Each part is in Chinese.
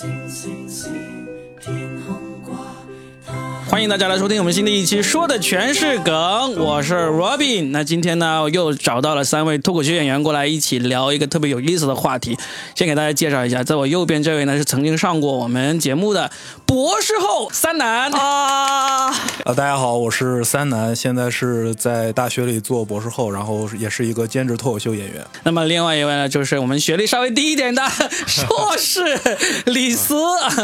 星星星。欢迎大家来收听我们新的一期，说的全是梗，我是 Robin。那今天呢，我又找到了三位脱口秀演员过来一起聊一个特别有意思的话题。先给大家介绍一下，在我右边这位呢是曾经上过我们节目的博士后三男啊，啊，大家好，我是三男，现在是在大学里做博士后，然后也是一个兼职脱口秀演员。那么另外一位呢，就是我们学历稍微低一点的硕士李斯。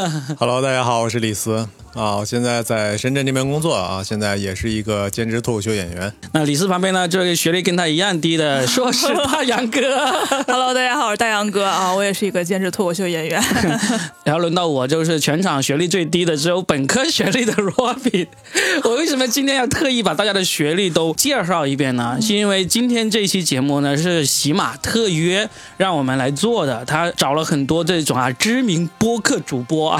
Hello，大家好，我是李斯啊，我现在在深圳这边工作啊，现在也是一个兼职脱口秀演员。那李四旁边呢，这位学历跟他一样低的 硕士大杨哥。Hello，大家好，我是大杨哥啊，我也是一个兼职脱口秀演员。然后轮到我，就是全场学历最低的，只有本科学历的 Robin。我为什么今天要特意把大家的学历都介绍一遍呢？是因为今天这期节目呢是喜马特约让我们来做的，他找了很多这种啊知名播客主播啊，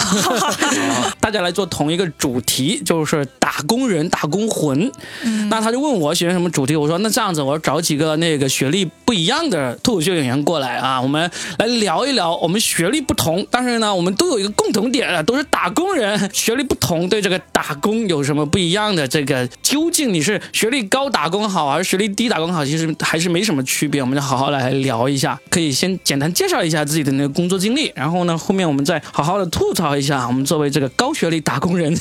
大家来做同一个主题，就是打工人、打工魂。那他就问我喜欢什么主题，我说那这样子，我找几个那个学历不一样的脱口秀演员过来啊，我们来聊一聊我们学历不同，但是呢，我们都有一个共同点啊，都是打工人，学历不同，对这个打工有什么不一样的？这个究竟你是学历高打工好，还是学历低打工好？其实还是没什么区别，我们就好好来聊一下。可以先简单介绍一下自己的那个工作经历，然后呢，后面我们再好好的吐槽一下，我们作为这个高学历打工人，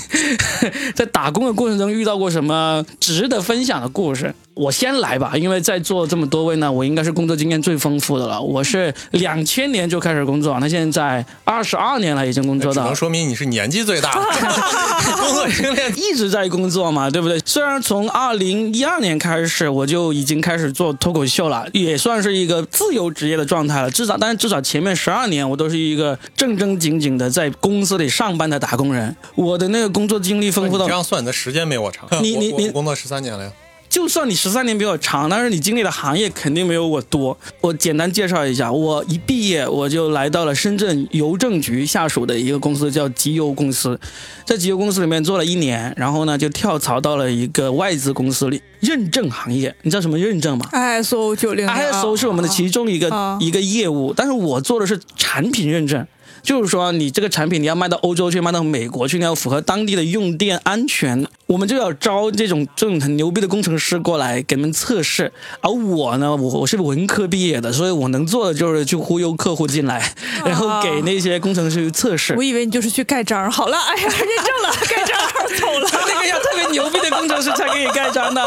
在打工的过程中遇到过什么值得分享的故事。我先来吧，因为在座这么多位呢，我应该是工作经验最丰富的了。我是两千年就开始工作，那现在二十二年了，已经工作到只能说明你是年纪最大的，工作经验一直在工作嘛，对不对？虽然从二零一二年开始，我就已经开始做脱口秀了，也算是一个自由职业的状态了。至少，但是至少前面十二年，我都是一个正正经经的在公司里上班的打工人。我的那个工作经历丰富到你这样算你的时间没我长。你你你工作十三年了呀。就算你十三年比我长，但是你经历的行业肯定没有我多。我简单介绍一下，我一毕业我就来到了深圳邮政局下属的一个公司，叫集邮公司。在集邮公司里面做了一年，然后呢就跳槽到了一个外资公司里，认证行业。你知道什么认证吗？ISO 九零 ISO 是我们的其中一个、啊一个业务，但是我做的是产品认证，就是说你这个产品你要卖到欧洲去，卖到美国去，你要符合当地的用电安全，我们就要招这种这种很牛逼的工程师过来给你们测试。而我呢，我我是文科毕业的，所以我能做的就是去忽悠客户进来，然后给那些工程师去测试我。以为你就是去盖章，好了，哎呀，认证了，盖章走了。那个要特别牛逼的工程师才给你盖章的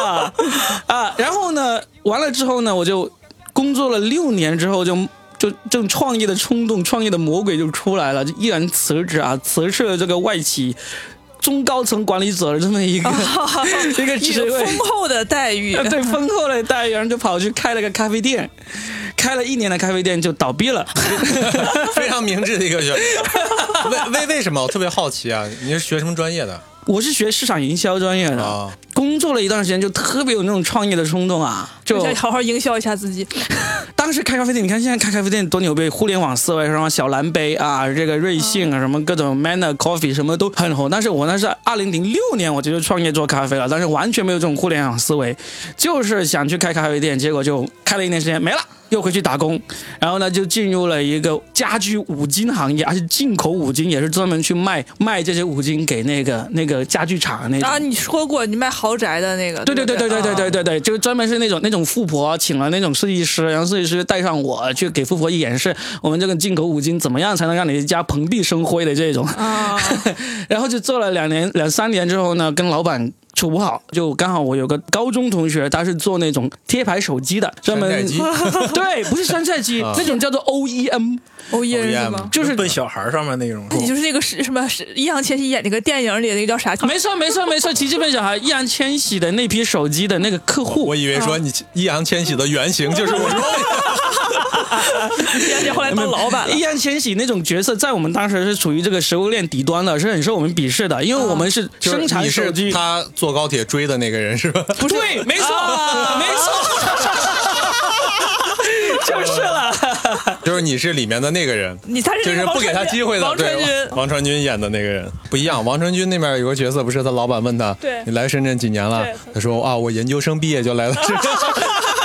啊。然后呢，完了之后呢，我就工作了六年之后就。就这种创业的冲动、创业的魔鬼就出来了，就毅然辞职啊，辞去了这个外企中高层管理者的这么一个、一个职位，丰厚的待遇，呃 对丰厚的待遇，然后就跑去开了个咖啡店，开了一年的咖啡店就倒闭了。非常明智的一个选择。为为为什么？我特别好奇啊！你是学什么专业的我是学市场营销专业的，啊？工作了一段时间就特别有那种创业的冲动啊，就想好好营销一下自己。当时开咖啡店，你看现在开咖啡店多牛逼，互联网思维，什么小蓝杯啊，这个瑞幸啊，什么各种 Manner Coffee 什么都很红。但是我那是二零零六年我就创业做咖啡了，但是完全没有这种互联网思维，就是想去开咖啡店，结果就开了一年时间没了。又回去打工，然后呢，就进入了一个家居五金行业，而且进口五金也是专门去卖卖这些五金给那个那个家具厂那种。啊，你说过你卖豪宅的那个，对对对对对对对对。对对，就是专门是那种那种富婆请了那种设计师，然后设计师带上我去给富婆演示我们这个进口五金怎么样才能让你家蓬荜生辉的这种，啊，然后就做了两年两三年之后呢，跟老板。处不好，就刚好我有个高中同学，他是做那种贴牌手机的，专门 对，不是山寨机，啊那种叫做 OEM，欧耶是 OEM 吗？就是奔小孩上面那种。你就是那个是什么？是易烊千玺演那个电影里那个叫啥？没错没错没错，奇迹笨小孩易烊千玺的那批手机的那个客户我，以为说你易烊千玺的原型就是我 说易烊千玺后来当老板了易。烊千玺那种角色，在我们当时是处于这个食物链底端的，是很受我们鄙视的，因为我们是生产你是手机。他坐高铁追的那个人是吧？不对，没错，没错，就是了。就是你是里面的那个人。你才是就是不给他机会的，王传君对，王传君演的那个人不一样。王传君那边有个角色，不是他老板问他，对你来深圳几年了？他说啊，我研究生毕业就来了深圳。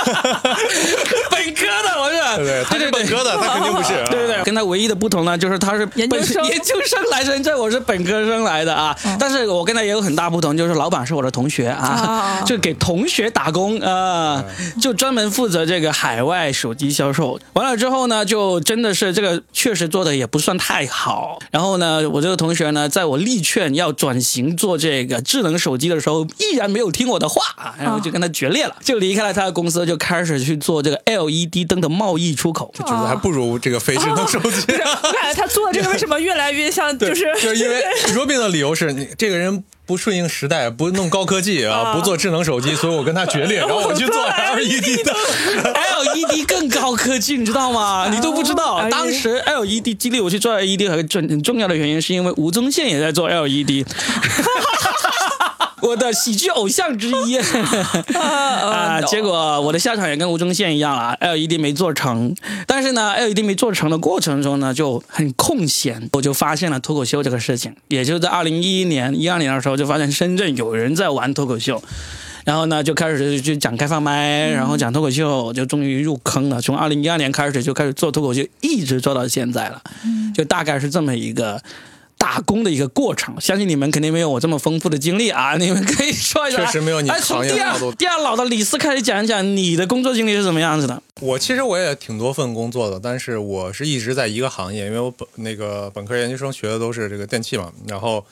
本科的，我是对，他是本科的，他肯定不是。对对对，跟他唯一的不同呢，就是他是本研究生研究生来深圳，我是本科生来的啊。但是我跟他也有很大不同，就是老板是我的同学啊啊，就给同学打工啊，就专门负责这个海外手机销售。完了之后呢，就真的是这个确实做的也不算太好。然后呢，我这个同学呢，在我力劝要转型做这个智能手机的时候，依然没有听我的话啊，然后就跟他决裂了，就离开了他的公司，就开始去做这个 LED 灯的贸易出口。觉得还不如这个非智能手机。我感觉他做这个为什么越来越像，就是就是因为 Robin 的理由是你这个人不顺应时代，不弄高科技啊，不做智能手机，所以我跟他决裂，然后我去做 LED 的。LED 更高科技，你知道吗？你都不知道，哎当时 LED 激励我去做 LED 很重很重要的原因，是因为吴宗宪也在做 LED。我的喜剧偶像之一 啊，结果我的下场也跟吴宗宪一样了，LED 没做成。但是呢，LED 没做成的过程中呢，就很空闲，我就发现了脱口秀这个事情。也就在二零一一年、一二年的时候，就发现深圳有人在玩脱口秀。然后呢，就开始就讲开放麦，然后讲脱口秀，就终于入坑了。从二零一二年开始就开始做脱口秀，一直做到现在了，就大概是这么一个打工的一个过程。相信你们肯定没有我这么丰富的经历啊，你们可以说一下。确实没有你哎，从行业第二第二老的李斯开始讲一讲你的工作经历是怎么样子的。我其实我也挺多份工作的，但是我是一直在一个行业，因为我本那个本科研究生学的都是这个电气嘛，然后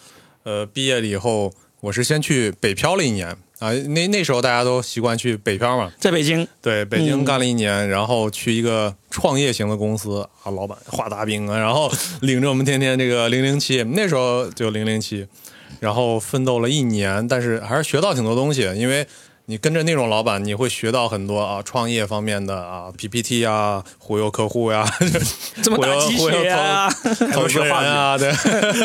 呃毕业了以后，我是先去北漂了一年啊，那那时候大家都习惯去北漂嘛，在北京，对，北嗯。京干了一年，然后去一个创业型的公司啊，老板画大饼啊，然后领着我们天天这个零零七，那时候就零零七，然后奋斗了一年，但是还是学到挺多东西，因为你跟着那种老板，你会学到很多啊创业方面的啊 PPT 啊，忽悠客户呀、这么打鸡忽悠血啊？投资人啊，对，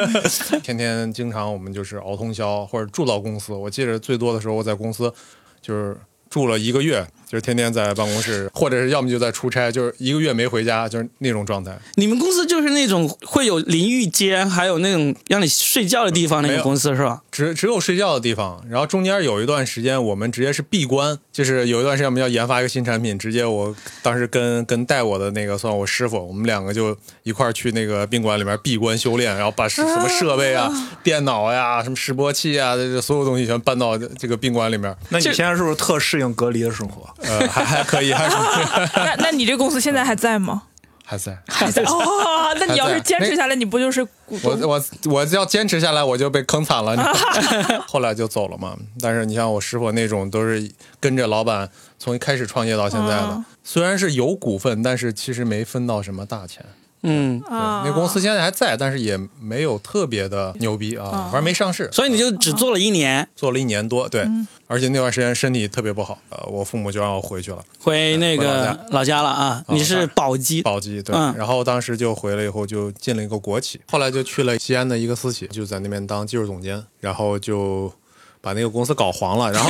天天经常我们就是熬通宵或者住到公司。我记得最多的时候，我在公司就是住了一个月，就是天天在办公室，或者是要么就在出差，就是一个月没回家，就是那种状态。你们公司就是那种会有淋浴间，还有那种让你睡觉的地方那个公司是吧？只只有睡觉的地方，然后中间有一段时间我们直接是闭关，就是有一段时间我们要研发一个新产品，直接我当时跟跟带我的那个算我师傅，我们两个就一块儿去那个宾馆里面闭关修炼，然后把什什么设备啊、电脑呀、什么示波器啊，这这所有东西全搬到这个宾馆里面，那你现在是不是特适应隔离的生活？呃，还还可以，还是 那那你这公司现在还在吗？还在。还在哦，那你要是坚持下来，你不就是股东？我我我要坚持下来，我就被坑惨了。你知道 后来就走了嘛。但是你像我师傅那种，都是跟着老板从一开始创业到现在的，嗯虽然是有股份，但是其实没分到什么大钱。嗯，啊那公司现在还在，但是也没有特别的牛逼啊，反正没上市，所以你就只做了一年，做了一年多。对，嗯而且那段时间身体特别不好，呃，我父母就让我回去了，回那个老家。了啊。你是宝鸡，宝鸡对。嗯。然后当时就回来以后就进了一个国企，后来就去了西安的一个私企，就在那边当技术总监，然后就把那个公司搞黄了，然后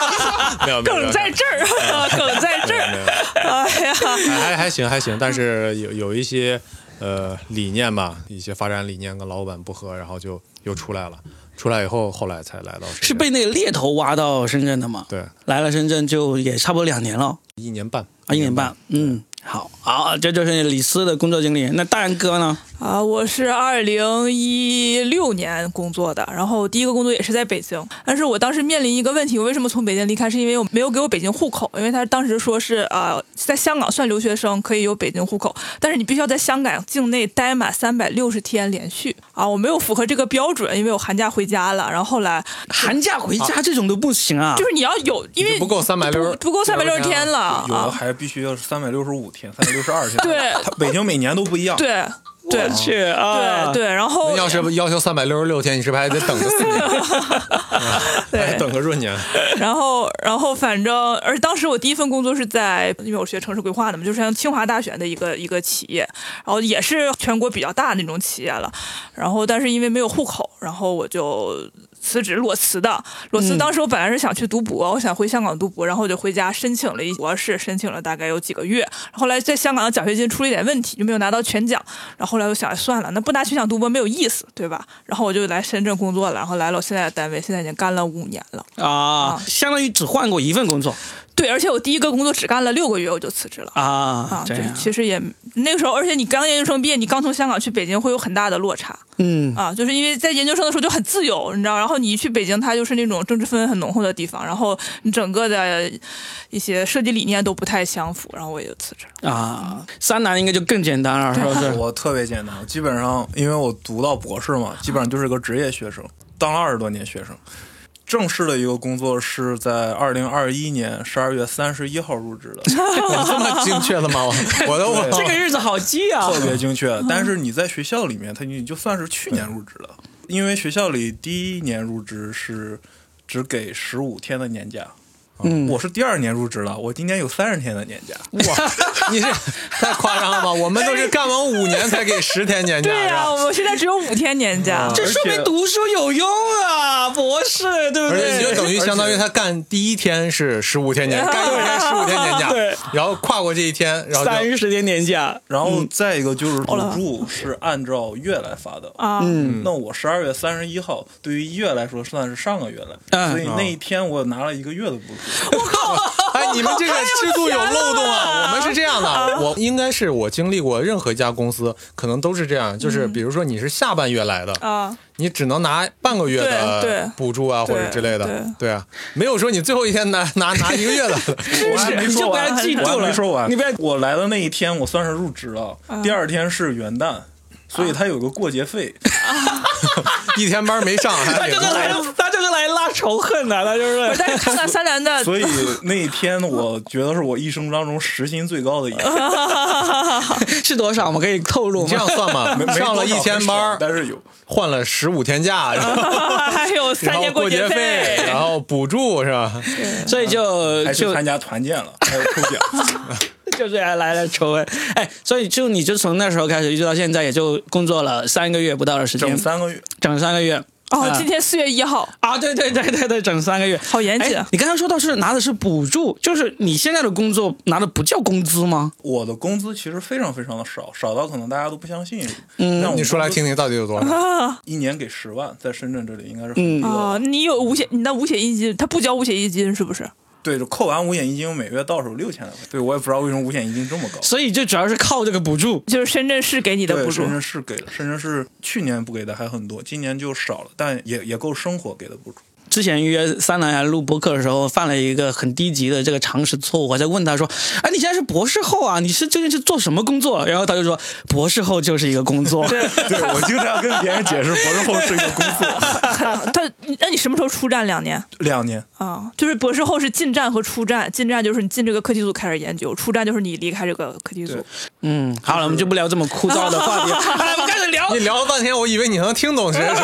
没有梗在这儿，梗在这儿。哎呀，还还还行还行，但是有有一些呃理念吧，一些发展理念跟老板不合，然后就又出来了。出来以后，后来才来到深圳是被那个猎头挖到深圳的吗？对来了深圳就也差不多两年了一年半啊，一年半。嗯，好，好，这就是李斯的工作经历。那大然哥呢？啊，我是二零一六年工作的，然后第一个工作也是在北京，但是我当时面临一个问题，我为什么从北京离开？是因为我没有给我北京户口，因为他当时说是呃，在香港算留学生可以有北京户口，但是你必须要在香港境内待满三百六十天连续啊，我没有符合这个标准，因为我寒假回家了，然后后来寒假回家这种都不行啊就。是你要有，因为不够三百六不不够三百六十天了有的啊，还必须要是三百六十五天、三百六十二天。对它北京每年都不一样。对对去啊！对对，然后要是要求三百六十六天，你是不是还得等个四年？还等个闰年？然后，然后反正，而且当时我第一份工作是在，因为我学城市规划的嘛，就是像清华大学的一个一个企业，然后也是全国比较大的那种企业了。然后，但是因为没有户口，然后我就辞职裸辞的。裸辞当时我本来是想去读博，我想回香港读博，然后我就回家申请了一博士，申请了大概有几个月。后来在香港的奖学金出了一点问题，就没有拿到全奖。然后后来我想，哎算了，那不拿全奖读博没有意思，对吧？然后我就来深圳工作了，然后来了我现在的单位，现在已经干了五年了。啊，相当于只换过一份工作。对，而且我第一个工作只干了六个月，我就辞职了。啊啊，，这样，其实也那个时候，而且你刚研究生毕业，你刚从香港去北京，会有很大的落差嗯啊，就是因为在研究生的时候就很自由，你知道，然后你一去北京，它就是那种政治氛围很浓厚的地方，然后你整个的一些设计理念都不太相符，然后我也就辞职了。啊，三男应该就更简单了，是不是？我特别简单，基本上因为我读到博士嘛，基本上就是个职业学生，当了二十多年学生。正式的一个工作是在二零二一年十二月三十一号入职的，有这么精确的吗？我 我都这个日子好记啊！特别精确。但是你在学校里面，他你就算是去年入职了，因为学校里第一年入职是只给十五天的年假。嗯我是第二年入职了，我今年有三十天的年假。哇，你这太夸张了吧？我们都是干完五年才给十天年假，对呀、我们现在只有五天年假。这说明读书有用啊，博士，对不而且你就？等于相当于他干第一天是十五天年，干一天十五天年假，对然后跨过这一天，然后就三十天年假，然后再一个就是补助是按照月来发的。啊，嗯那我十二月三十一号，对于一月来说算是上个月了，嗯所以那一天我拿了一个月的补助。哎，你们这个制度有漏洞啊！我们是这样的，我应该是我经历过任何一家公司，可能都是这样，就是比如说你是下半月来的，啊，你只能拿半个月的补助啊，或者之类的对，啊，没有说你最后一天拿 拿拿一个月的，我还没说完。你别我来的那一天，我算是入职了，第二天是元旦，所以他有个过节费。一天班没上，他还给就是来，他这个来拉仇恨的，他就是。但是看看三男的，所以那一天，我觉得是我一生当中时薪最高的一天。是多少？我们可以透露吗这样？算吗没，没上了一天班但是有。换了十五天假，然后还有三然后年过节费，然后补助是吧？所以就就还去参加团建了，还有抽奖。就是来来了仇恨，哎，所以就你就从那时候开始一直到现在，也就工作了三个月不到的时间整，三个月，整三个月。哦啊，今天四月一号，啊，对对对对对，整三个月，好严谨哎你刚才说到是拿的是补助，就是你现在的工作拿的不叫工资吗？我的工资其实非常非常的少，少到可能大家都不相信。嗯你说来听听到底有多少？一年给十万，在深圳这里应该是很嗯低的了。啊，你有五险，你那五险一金，他不交五险一金是不是？对，就扣完五险一金，我每月到手六千来块。对，我也不知道为什么五险一金这么高。所以就主要是靠这个补助。就是深圳市给你的，补助深。圳市给的，深圳市去年不给的还很多，今年就少了，但也也够生活给的补助。之前约三男来录播客的时候，犯了一个很低级的这个常识错误。我在问他说：“哎，你现在是博士后啊？你是究竟是做什么工作？”然后他就说：“博士后就是一个工作。”对对我经常跟别人解释，博士后是一个工作，他，那你什么时候出站？两年两年。啊，就是博士后是进站和出站，进站就是你进这个课题组开始研究，出站就是你离开这个课题组。嗯，好了，我们就不聊这么枯燥的话题，来，我们开始聊你。聊了半天，我以为你能听懂是什么。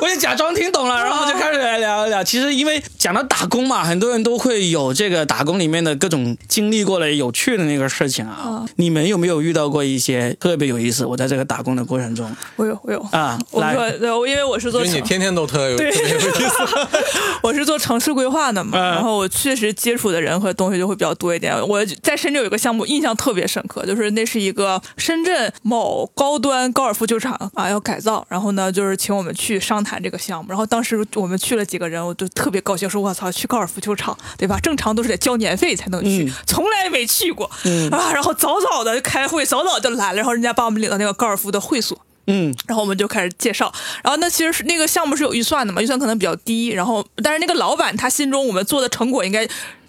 我就假装听懂了，然后就开始来聊一聊。其实因为讲到打工嘛，很多人都会有这个打工里面的各种经历过的有趣的那个事情啊。你们有没有遇到过一些特别有意思？我在这个打工的过程中我有，我有。啊，来我说，对，我因为我是做城因为你天天都特有特别有意思。我是做城市规划的嘛，嗯然后我确实接触的人和东西就会比较多一点。我在深圳有一个项目印象特别深刻，就是那是一个深圳某高端高尔夫球场啊要改造，然后呢就是请我们去商谈这个项目。然后当时我们去了几个人，我就特别高兴，说我操，去高尔夫球场对吧？正常都是得交年费才能去，嗯从来没去过、啊。然后早早的开会，早早就来了，然后人家把我们领到那个高尔夫的会所。嗯然后我们就开始介绍，然后那其实是那个项目是有预算的嘛，预算可能比较低，然后但是那个老板他心中我们做的成果应该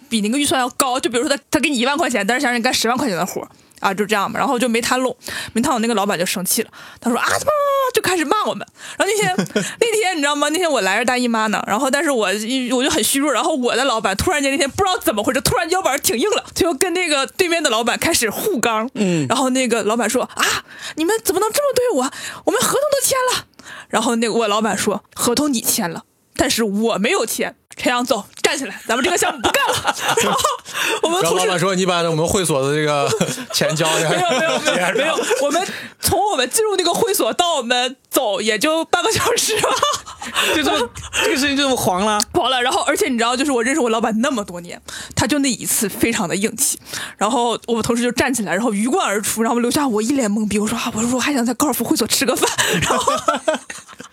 比那个预算要高，就比如说他他给你一万块钱，但是想让你干十万块钱的活儿啊，就这样嘛，然后就没谈拢，没谈拢，那个老板就生气了，他说啊，怎么就开始骂我们。然后那天 那天你知道吗？那天我来着大姨妈呢，然后但是我我就很虚弱，然后我的老板突然间那天不知道怎么回事，突然腰板挺硬了，就跟那个对面的老板开始互刚。嗯，然后那个老板说啊，你们怎么能这么对我？我们合同都签了。然后那个我老板说，合同你签了。但是我没有签，陈阳走，站起来，咱们这个项目不干了。然后我们同事然后老板说：“你把我们会所的这个钱交一下没有没。有没有没有，我们从我们进入那个会所到我们走也就半个小时吧，就这么 这个事情就这么黄了。黄了。然后而且你知道，就是我认识我老板那么多年，他就那一次非常的硬气。然后我们同事就站起来，然后鱼贯而出，然后留下我一脸懵逼。我说啊，我说我还想在高尔夫会所吃个饭。然后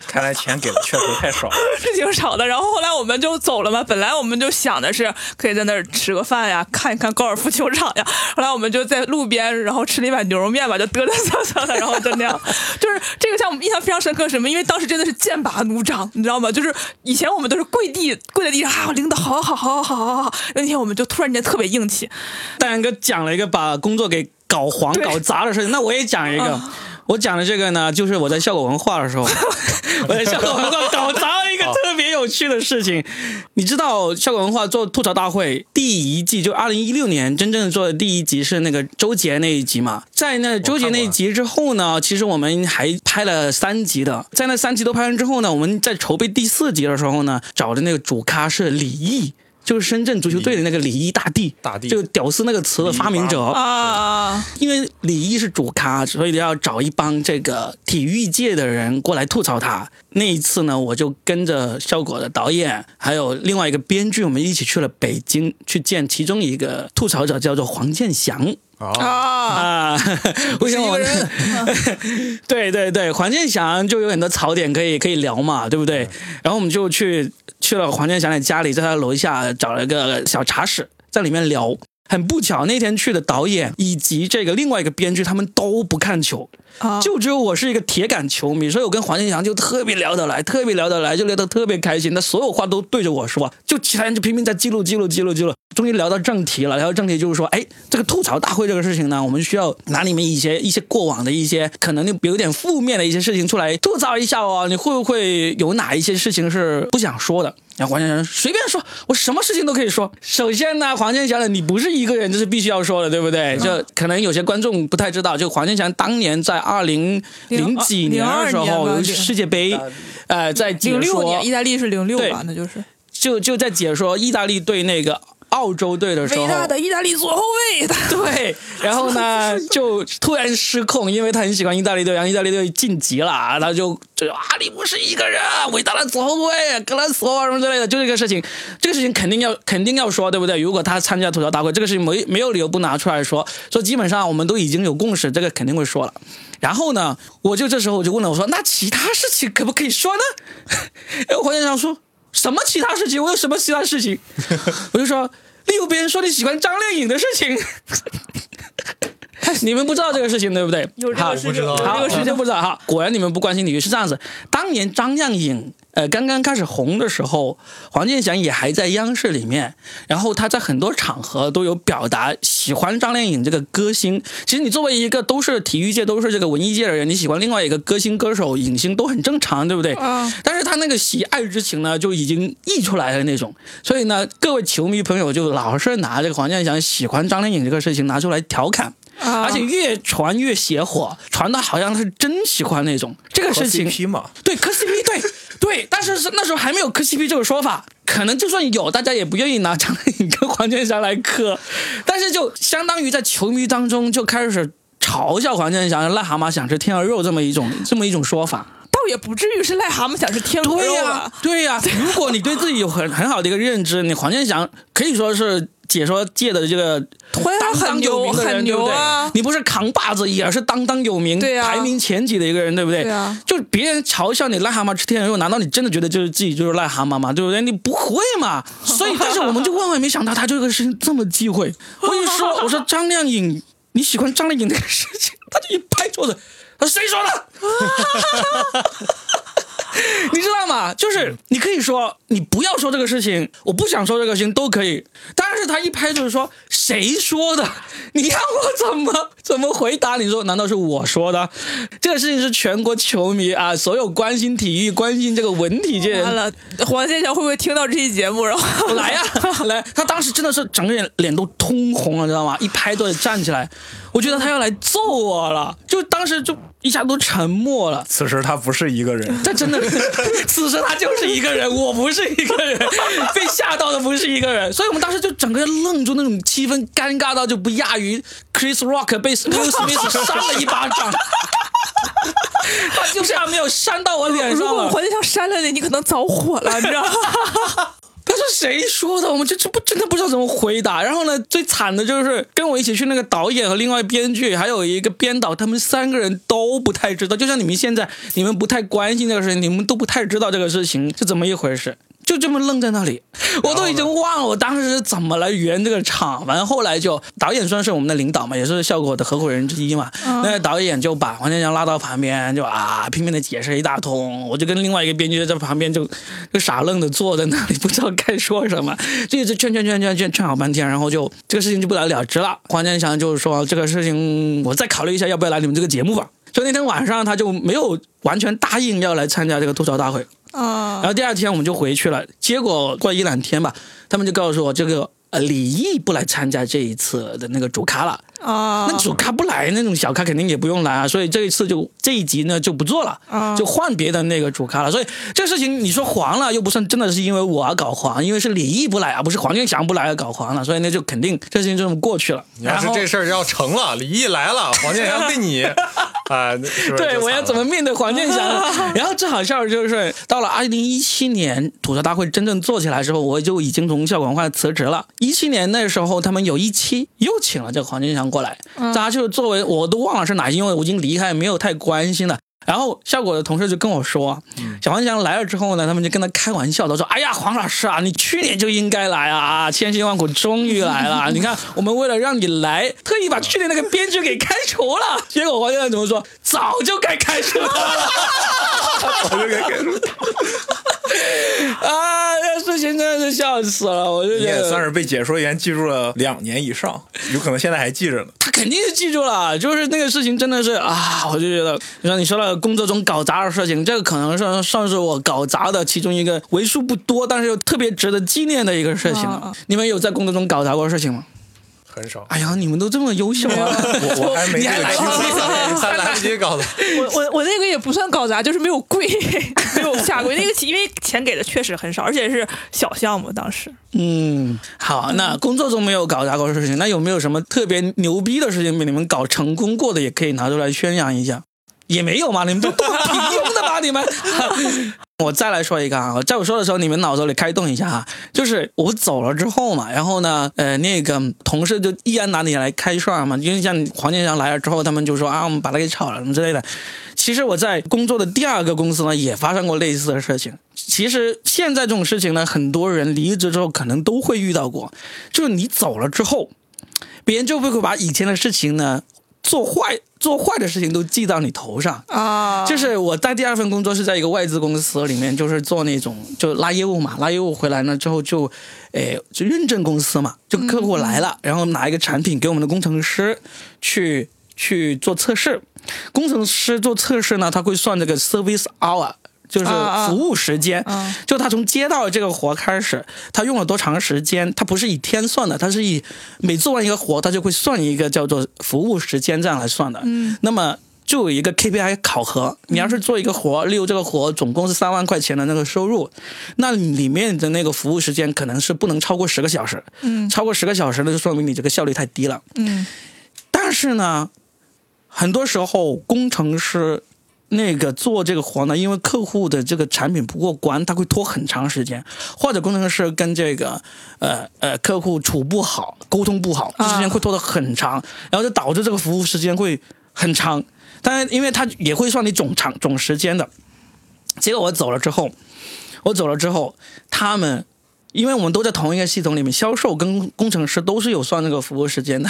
看来钱给的确实太少了。是挺少的。然后后来我们就走了嘛，本来我们就想的是可以在那儿吃个饭呀，看一看高尔夫球场呀。后来我们就在路边，然后吃了一碗牛肉面吧，就嘚嘚瑟瑟的，然后就那样。就是这个项目印象非常深刻，什么？因为当时真的是剑拔弩张，你知道吗？就是以前我们都是跪地跪在地上啊，领导好好好好好好好。那天我们就突然间特别硬气，大杨哥讲了一个把工作给搞黄、搞砸的事情，那我也讲一个。啊我讲的这个呢，就是我在效果文化的时候，我在效果文化搞砸了一个特别有趣的事情。你知道效果文化做吐槽大会第一季，就二零一六年真正做的第一集是那个周杰那一集嘛？在那周杰那一集之后呢，其实我们还拍了三集的。在那三集都拍完之后呢，我们在筹备第四集的时候呢，找的那个主咖是李毅。就是深圳足球队的那个李毅大帝，大帝就“屌丝”那个词的发明者啊，因为李毅是主咖，所以要找一帮这个体育界的人过来吐槽他。那一次呢，我就跟着效果的导演，还有另外一个编剧，我们一起去了北京，去见其中一个吐槽者，叫做黄健翔。啊，啊，啊，为什么我？对对对，黄健翔就有很多槽点可以可以聊嘛，对不对？然后我们就去去了黄健翔的家里，在他楼下找了个小茶室，在里面聊。很不巧，那天去的导演以及这个另外一个编剧，他们都不看球，啊就只有我是一个铁杆球迷，所以我跟黄健翔就特别聊得来，特别聊得来，就聊得特别开心。他所有话都对着我说，就其他人就拼命在记录、记录、记录、记录。终于聊到正题了，聊到正题就是说，哎，这个吐槽大会这个事情呢，我们需要拿你们一些一些过往的一些可能有点负面的一些事情出来吐槽一下哦。你会不会有哪一些事情是不想说的？然后黄健翔随便说，我什么事情都可以说。首先呢，黄健翔的你不是一个人，这是必须要说的，对不对？就可能有些观众不太知道，就黄健翔当年在二零零几年的时02年吧候有世界杯，呃，在解说零六年，意大利是零六吧？那就是就就在解说意大利对那个澳洲队的时候，伟大的意大利左后卫。对，然后呢，就突然失控，因为他很喜欢意大利队，然后意大利队晋级了，他就就啊，你不是一个人，伟大的左后卫格兰索啊什么之类的，就这个事情，这个事情肯定要肯定要说，对不对？如果他参加吐槽大会，这个事情没没有理由不拿出来说，说基本上我们都已经有共识，这个肯定会说了。然后呢，我就这时候我就问了，我说那其他事情可不可以说呢？然后黄先生说什么其他事情？我有什么其他事情？我就说，利用别人说你喜欢张靓颖的事情。你们不知道这个事情对不对？好有这个事情，不知道这个事情。不知道哈。果然你们不关心体育是这样子。当年张靓颖呃刚刚开始红的时候，黄健翔也还在央视里面，然后他在很多场合都有表达喜欢张靓颖这个歌星。其实你作为一个都是体育界都是这个文艺界的人，你喜欢另外一个歌星、歌手、影星都很正常，对不对？啊但是他那个喜爱之情呢，就已经溢出来了那种。所以呢，各位球迷朋友就老是拿这个黄健翔喜欢张靓颖这个事情拿出来调侃。啊而且越传越邪火，传的好像他是真喜欢那种。这个磕事情 CP 嘛，对磕 CP，对对，但是是那时候还没有磕 CP 这个说法，可能就算有，大家也不愿意拿张靓颖跟黄健翔来磕，但是就相当于在球迷当中就开始嘲笑黄健翔“癞蛤蟆想吃天鹅肉”这么一种这么一种说法。倒也不至于是癞蛤蟆想吃天鹅对呀、肉啊。对呀、如果你对自己有很很好的一个认知，你黄健翔可以说是解说界的这个当当有名的人，对不对啊你不是扛把子，也是当当有名，排名前几的一个人，对不对？就别人嘲笑你癞蛤蟆吃天鹅肉，难道你真的觉得就是自己就是癞蛤蟆吗？对不对？你不会嘛？所以，但是我们就万万没想到他这个事情这么忌讳。我一说，我说张靓颖，你喜欢张靓颖这个事情，他就一拍桌子，他说谁说的？你知道吗？就是你可以说你不要说这个事情，我不想说这个事情都可以，但是他一拍就是说谁说的？你让我怎么怎么回答？你说难道是我说的？这个事情是全国球迷啊，所有关心体育、关心这个文体界人完了，黄健翔会不会听到这期节目？然后来呀、来！他当时真的是整个脸脸都通红了，知道吗？一拍桌子站起来，我觉得他要来揍我了，就当时就一下都沉默了。此时他不是一个人，他真的，此时他就是一个人，我不是一个人，被吓到的不是一个人，所以我们当时就整个愣住，那种气氛尴尬到就不亚于 Chris Rock 被 Will Smith 扇了一巴掌，他就这样没有扇到我脸上了。如果黄健翔扇了你，你可能着火了，你知道吗？他他说谁说的？我们这这不真的不知道怎么回答。然后呢，最惨的就是跟我一起去那个导演和另外编剧还有一个编导，他们三个人都不太知道。就像你们现在，你们不太关心这个事情，你们都不太知道这个事情是怎么一回事。就这么愣在那里，我都已经忘了我当时是怎么来圆这个场。反正后来就导演算是我们的领导嘛，也是效果的合伙人之一嘛。那个导演就把黄健翔拉到旁边，就啊拼命的解释一大通。我就跟另外一个编剧在旁边就就傻愣的坐在那里，不知道该说什么，就一直劝劝劝劝劝劝好半天，然后就这个事情就不了了之了。黄健翔就是说这个事情我再考虑一下要不要来你们这个节目吧。所以那天晚上他就没有完全答应要来参加这个吐槽大会。啊然后第二天我们就回去了，结果过一两天吧，他们就告诉我这个李毅不来参加这一次的那个主咖了。啊，那主咖不来，那种小咖肯定也不用来啊，所以这一次就这一集呢就不做了，啊就换别的那个主咖了。所以这个事情你说黄了，又不算真的是因为我而搞黄，因为是李毅不来啊，不是黄健翔不来而搞黄了，所以那就肯定这事情就这么过去了。你要然后是这事儿要成了，李毅来了，黄健翔对你，哎，那是不是对，我要怎么面对黄健翔？然后最好笑的就是，到了二零一七年吐槽大会真正做起来之后，我就已经从笑管快辞职了。一七年那时候，他们有一期又请了这个黄健翔过来，大家就作为我都忘了是哪因为我已经离开，没有太关心了。然后效果的同事就跟我说，小黄翔来了之后呢，他们就跟他开玩笑，他说：“哎呀，黄老师啊，你去年就应该来啊，啊千辛万苦终于来了。你看，我们为了让你来，特意把去年那个编剧给开除了。结果黄先生怎么说？早就该开除他了。早就该开除。啊，这事情真的是笑死了，我就你觉得也算是被解说员记住了两年以上，有可能现在还记着呢。他肯定是记住了，就是那个事情真的是啊，我就觉得，你说你说到工作中搞砸的事情，这个可能算算是我搞砸的其中一个为数不多，但是又特别值得纪念的一个事情了。你们有在工作中搞砸过事情吗？很少，哎呀，你们都这么优秀啊！我我还没你还这个机来不及会。还来不及搞的。我我我那个也不算搞砸，就是没有跪，没有下跪。那个因为钱给的确实很少，而且是小项目，当时嗯，好，那工作中没有搞砸过事情，那有没有什么特别牛逼的事情被你们搞成功过的，也可以拿出来宣扬一下？也没有嘛，你们都都很平庸的嘛？你们，我再来说一个啊，在我说的时候，你们脑子里开动一下哈。就是我走了之后嘛，然后呢，呃，那个同事就依然拿你来开涮嘛，因为像黄健翔来了之后，他们就说啊，我们把他给炒了什么之类的。其实我在工作的第二个公司呢，也发生过类似的事情。其实现在这种事情呢，很多人离职之后可能都会遇到过，就是你走了之后，别人就会把以前的事情呢做坏做坏的事情都记到你头上。啊就是我在第二份工作是在一个外资公司里面，就是做那种就拉业务嘛，拉业务回来呢之后就，诶，就认证公司嘛，就客户来了，然后拿一个产品给我们的工程师去去做测试，工程师做测试呢，他会算这个 service hour。就是服务时间，嗯就他从接到这个活开始，他用了多长时间，他不是以天算的，他是以每做完一个活，他就会算一个叫做服务时间这样来算的。嗯，那么就有一个 KPI 考核，你要是做一个活，例如这个活总共是三万块钱的那个收入，那里面的那个服务时间可能是不能超过十个小时。嗯超过十个小时，那就说明你这个效率太低了。嗯但是呢，很多时候工程师那个做这个活呢，因为客户的这个产品不过关，他会拖很长时间，或者工程师跟这个呃呃客户处不好，沟通不好，时间会拖得很长，然后就导致这个服务时间会很长。当然，因为他也会算你总长总时间的。结果我走了之后，我走了之后，他们因为我们都在同一个系统里面，销售跟工程师都是有算那个服务时间的。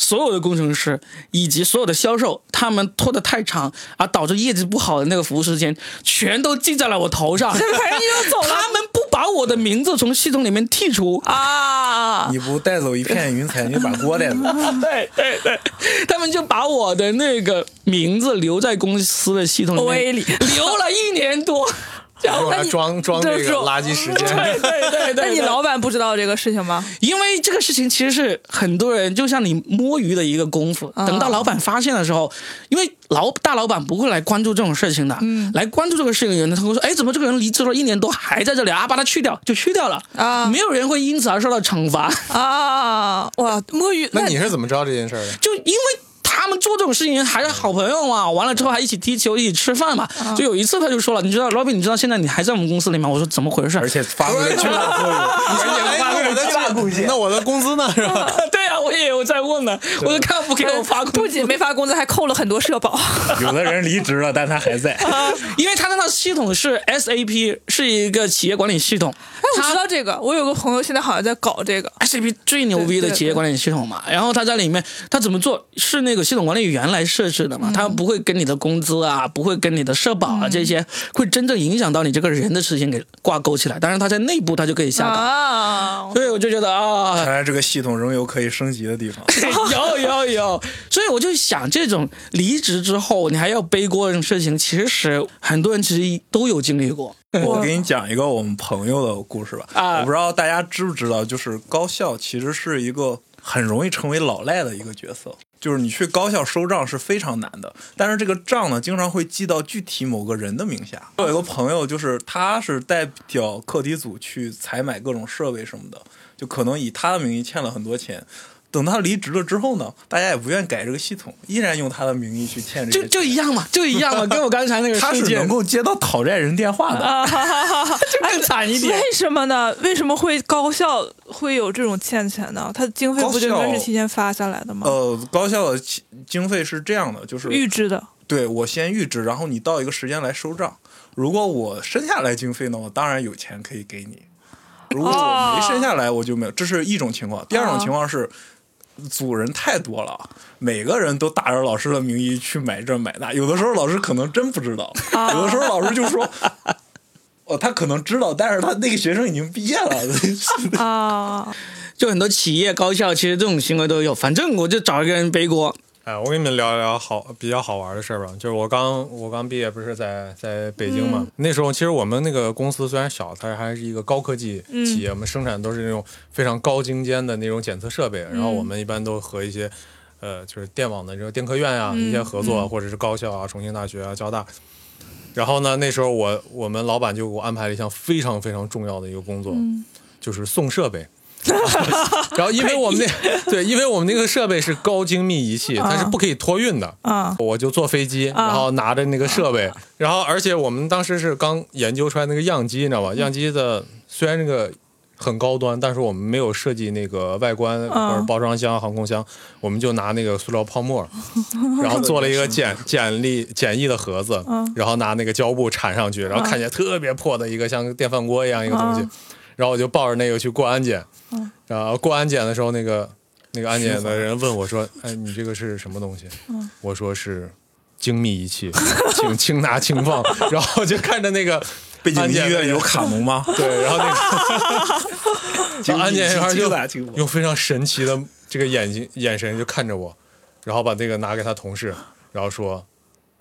所有的工程师以及所有的销售，他们拖得太长，而导致业绩不好的那个服务时间，全都记在了我头上。反正你都走了他们不把我的名字从系统里面剔除。啊你不带走一片云彩，你就把锅带走。对对对，他们就把我的那个名字留在公司的系统里 OA 面，里留了一年多。用来装装这个垃圾时间。对对对，那你老板不知道这个事情吗？因为这个事情其实是很多人就像你摸鱼的一个功夫，啊等到老板发现的时候，因为老大老板不会来关注这种事情的，嗯来关注这个事情的人，他会说，哎，怎么这个人离职了一年多还在这里啊？把他去掉就去掉了啊没有人会因此而受到惩罚，啊，哇，摸鱼那你是怎么知道这件事的？就因为。他他们做这种事情还是好朋友嘛，完了之后还一起踢球，一起吃饭嘛。就有一次他就说了，你知道，Robin，你知道现在你还在我们公司里吗？我说怎么回事？而且发挥了巨大作用，哎那我的巨大贡献那我的工资呢？是吧？对啊，我也有在问呢，我说看不给我发工资不仅没发工资，还扣了很多社保。有的人离职了，但他还在。因为他那套系统是 SAP，是一个企业管理系统。哎，我知道这个，我有个朋友现在好像在搞这个。SAP 最牛逼的企业管理系统嘛，然后他在里面，他怎么做是那个系统管理员来设置的嘛，他不会跟你的工资啊，不会跟你的社保啊这些，会真正影响到你这个人的事情给挂钩起来，但是他在内部他就可以下达，啊，所以我就觉得啊，看来这个系统仍有可以升级的地方。有有有，所以我就想，这种离职之后你还要背锅这种事情，其实很多人其实都有经历过。我给你讲一个我们朋友的故事吧。啊我不知道大家知不知道，就是高校其实是一个很容易成为老赖的一个角色。就是你去高校收账是非常难的，但是这个账呢，经常会记到具体某个人的名下。我有一个朋友，就是他是代表课题组去采买各种设备什么的，就可能以他的名义欠了很多钱。等他离职了之后呢，大家也不愿改这个系统，依然用他的名义去欠就。就一样嘛，就一样嘛，跟我刚才那个他是能够接到讨债人电话的。啊哈哈哈哈！更惨一点。为什么呢？为什么会高校会有这种欠钱呢？它经费不就应该是提前发下来的吗？呃，高校的经经费是这样的，就是预支的。对我先预支，然后你到一个时间来收账。如果我剩下来经费呢，我当然有钱可以给你；如果我没剩下来，我就没有。这是一种情况。第二种情况是，组人太多了，每个人都打着老师的名义去买这买那，有的时候老师可能真不知道，有的时候老师就说。哦，他可能知道，但是他那个学生已经毕业了。啊，就很多企业高校其实这种行为都有，反正我就找一个人背锅。哎，我跟你们聊一聊好比较好玩的事儿吧。就是我刚我刚毕业，不是在在北京嘛？那时候其实我们那个公司虽然小，它还是一个高科技企业，我们生产都是那种非常高精尖的那种检测设备。然后我们一般都和一些呃，就是电网的这种电科院啊、一些合作，或者是高校啊，重庆大学啊、交大。然后呢，那时候我我们老板就给我安排了一项非常非常重要的一个工作，就是送设备。然后因为我们那 对，因为我们那个设备是高精密仪器，它是不可以托运的。啊。我就坐飞机，然后拿着那个设备，然后而且我们当时是刚研究出来那个样机，你知道吧？样机的虽然那个很高端，但是我们没有设计那个外观或者包装箱、航空箱，我们就拿那个塑料泡沫，然后做了一个简简历简易的盒子，然后拿那个胶布缠上去，然后看起来特别破的一个像电饭锅一样一个东西，然后我就抱着那个去过安检，然后过安检的时候，那个那个安检的人问我说：“哎，你这个是什么东西？”我说是精密仪器，请轻拿轻放。然后就看着那个背景音安检的人乐有卡农吗？对，然后那个安检员就用非常神奇的这个眼睛眼神就看着我，然后把那个拿给他同事，然后说。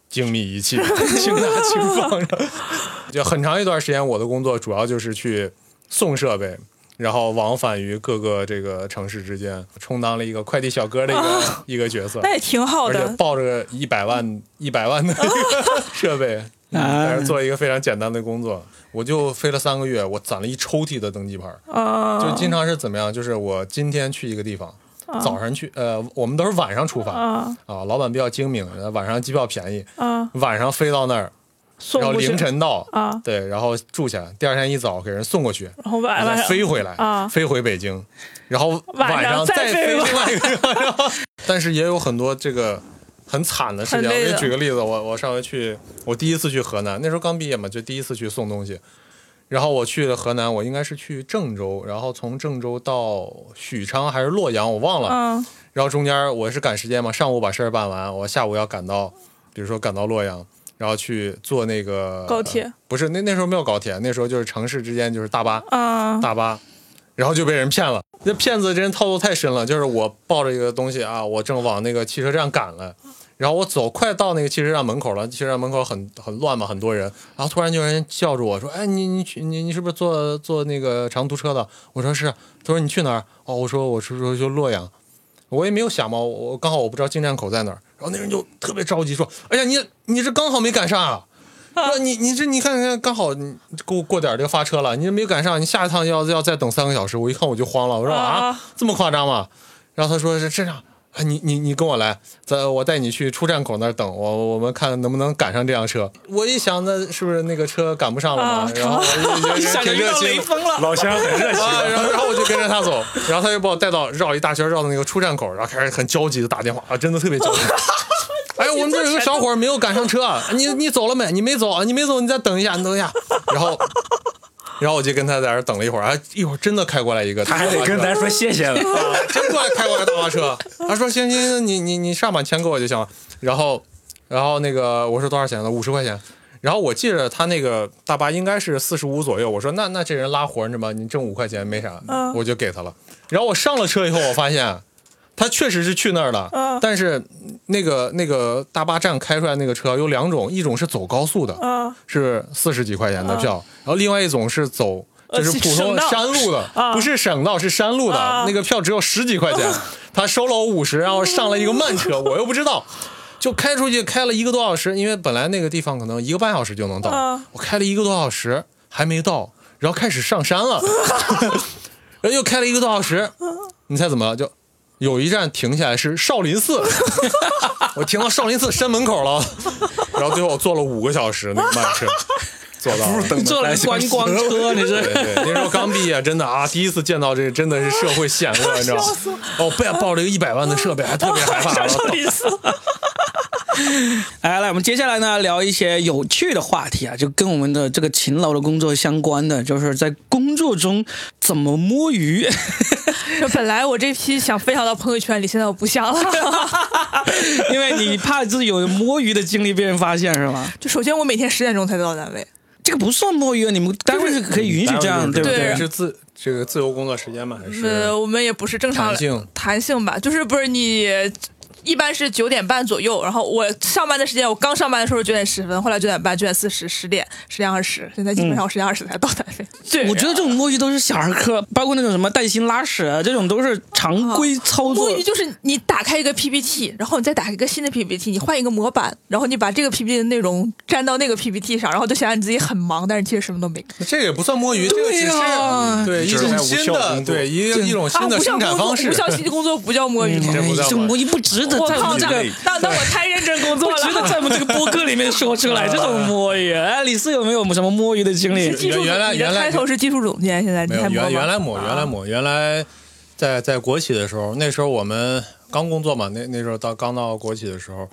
精密仪器，轻拿轻放着。就很长一段时间，我的工作主要就是去送设备，然后往返于各个这个城市之间，充当了一个快递小哥的一个、一个角色。那也挺好的。而且的。抱着一百万 一百万的一 个设备，但是做一个非常简单的工作，我就飞了三个月，我攒了一抽屉的登机牌，啊，就经常是怎么样？就是我今天去一个地方，早上去，呃，我们都是晚上出发。啊啊，老板比较精明，晚上机票便宜，啊，晚上飞到那儿，送然后凌晨到，啊，对，然后住下，第二天一早给人送过去，然后晚然后再飞回来，啊飞回北京，然后晚上上再再飞回飞另外一个地方，但是也有很多这个很惨的事情。我给你举个例子，我我上回去，我第一次去河南，那时候刚毕业嘛，就第一次去送东西。然后我去了河南，我应该是去郑州，然后从郑州到许昌还是洛阳，我忘了。嗯然后中间我是赶时间嘛，上午把事儿办完，我下午要赶到，比如说赶到洛阳，然后去坐那个高铁，不是那那时候没有高铁，那时候就是城市之间就是大巴，啊大巴，然后就被人骗了。那骗子这人套路太深了，就是我抱着一个东西啊，我正往那个汽车站赶了，然后我走快到那个汽车站门口了，汽车站门口很很乱嘛，很多人，然后突然就有人叫住我说：“哎，你你去你你是不是坐坐那个长途车的？”我说是。他说你去哪儿？哦，我说我是说就洛阳。我也没有想嘛，我我刚好我不知道进站口在哪儿，然后那人就特别着急说：“哎呀，你你这刚好没赶上啊！说你你这你看看刚好你过过点儿这个发车了，你这没赶上，你下一趟要要再等三个小时。”我一看我就慌了，我说啊啊，这么夸张吗？然后他说是这样，啊，你你你跟我来，咱我带你去出站口那儿等我，我们看能不能赶上这辆车。我一想，那是不是那个车赶不上了嘛？啊然后我就 挺热情。雷锋了，老乡很热情啊，然后然后我就跟着他走，然后他就把我带到绕一大圈，绕到那个出站口，然后开始很焦急的打电话，啊，真的特别焦急。哎，我们这有个小伙没有赶上车，你你走了没？你没走啊？你没走，你再等一下，你等一下。然后，然后我就跟他在这等了一会儿，啊，一会儿真的开过来一个，他还得跟咱说谢谢了。啊，真过来开过来大巴车。他说行行行，你你你上把钱给我就行了。然后，然后那个我说多少钱呢？五十块钱。然后我记着他那个大巴应该是四十五左右，我说那那这人拉活儿呢吧，你挣五块钱没啥，嗯我就给他了。然后我上了车以后，我发现他确实是去那儿了，嗯。但是那个那个大巴站开出来那个车有两种，一种是走高速的，啊是四十几块钱的票，然后另外一种是走就是普通山路的，啊不是省道，是山路的，啊那个票只有十几块钱，他收了我五十，然后上了一个慢车，我又不知道。就开出去开了一个多小时，因为本来那个地方可能一个半小时就能到，啊我开了一个多小时还没到，然后开始上山了，然后又开了一个多小时，你猜怎么了？就有一站停下来是少林寺，我停到少林寺山门口了，然后最后我坐了五个小时那个慢车，坐到了。等坐了观光车，你是对对，那时候刚毕业，真的啊，第一次见到这个真的是社会险恶，你知道吗？哦，不要抱着一个一百万的设备，还特别害怕。上少林寺，哎，来，我们接下来呢聊一些有趣的话题啊，就跟我们的这个勤劳的工作相关的，就是在工作中怎么摸鱼。就本来我这批想分享到朋友圈里，现在我不想了。因为你怕自己有摸鱼的经历被人发现是吗？就首先我每天十点钟才到单位，这个不算摸鱼啊，你们单位是可以允许这样，对不对对？是自这个自由工作时间吗？还是呃，我们也不是正常弹性弹性吧，就是不是你。一般是九点半左右，然后我上班的时间，我刚上班的时候九点十分，后来九点半、九点四十、十点、十点二十，现在基本上我十点二十才到单位。对，我觉得这种摸鱼都是小儿科，包括那种什么带薪拉屎啊，这种都是常规操作摸。鱼就是你打开一个 PPT，然后你再打开一个新的 PPT，你换一个模板，然后你把这个 PPT 的内容粘到那个 PPT 上，然后就显得你自己很忙，但是其实什么都没干。这个也不算摸鱼，这个只对呀是对一种新的对一个一种新啊，的生产方式工作无。效期工作不叫摸鱼吗？这不叫这种摸鱼不值得我靠，在我们这个那那那我太认真工作了。觉得。在我们这个播客里面说出来这种摸鱼。哎，李四有没有什么摸鱼的经历？技术原来原来开头是技术总监，现在你还摸吗原原来抹原来抹原来在在国企的时候，那时候我们刚工作嘛，那那时候到刚到国企的时候，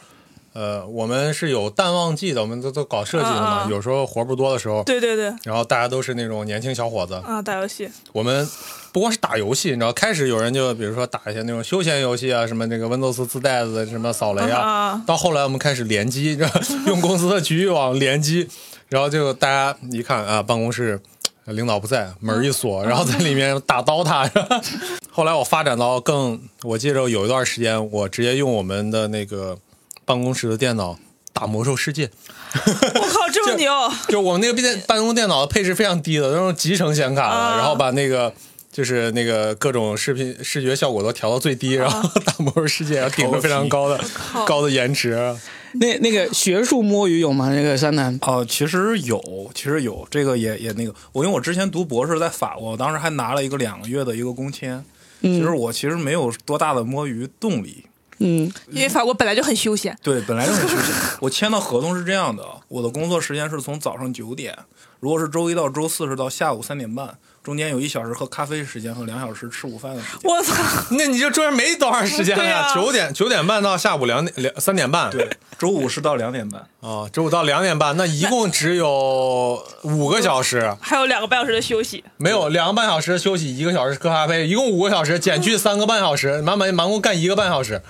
呃，我们是有淡旺季的，我们都都搞设计的嘛，啊啊有时候活不多的时候，对对对，然后大家都是那种年轻小伙子，啊，打游戏，我们不光是打游戏，你知道，开始有人就比如说打一些那种休闲游戏啊，什么那个 Windows 自带的什么扫雷啊，啊到后来我们开始联机，你知道用公司的局域网联机，然后就大家一看啊，办公室领导不在，门一锁，然后在里面打 DOTA。后来我发展到更，我记着有一段时间，我直接用我们的那个办公室的电脑打魔兽世界。我靠，这么牛！就我们那个电办公电脑的配置非常低的，那种集成显卡的，啊然后把那个就是那个各种视频视觉效果都调到最低，然后打魔兽世界，然后顶着非常高的 高的延迟。那那个学术摸鱼有吗？那个山南哦，其实有，其实有，这个也也那个，我因为我之前读博士在法国，我当时还拿了一个两个月的一个工签。其实我其实没有多大的摸鱼动力，嗯，因为法国本来就很休闲，对，本来就很休闲。我签的合同是这样的，我的工作时间是从早上九点，如果是周一到周四是到下午三点半，中间有一小时喝咖啡时间和两小时吃午饭的时间。我操！那你这中间没多长时间呀，啊九点九点半到下午两点两三点半，对，周五是到两点半。啊，周五到两点半，那一共只有五个小时，还有两个半小时的休息，没有两个半小时休息，一个小时喝咖啡，一共五个小时，减去三个半小时，满满满共干一个半小时。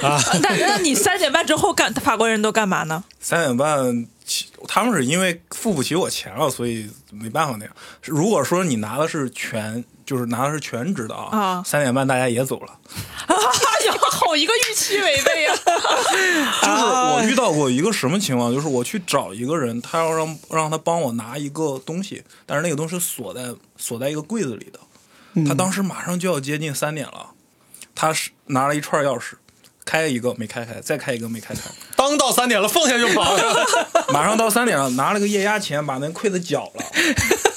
啊，那那你三点半之后干法国人都干嘛呢？三点半起，他们是因为付不起我钱了，所以没办法那样。如果说你拿的是全，就是拿的是全职的啊，啊三点半大家也走了。哎呀，好一个预期违背呀！就是我遇到过一个什么情况，就是我去找一个人，他要让让他帮我拿一个东西，但是那个东西锁在锁在一个柜子里的，他当时马上就要接近三点了，他是拿了一串钥匙，开一个没开开，再开一个没开开，当到三点了，放下就跑。马上到三点了，拿了个液压钳把那柜子绞了。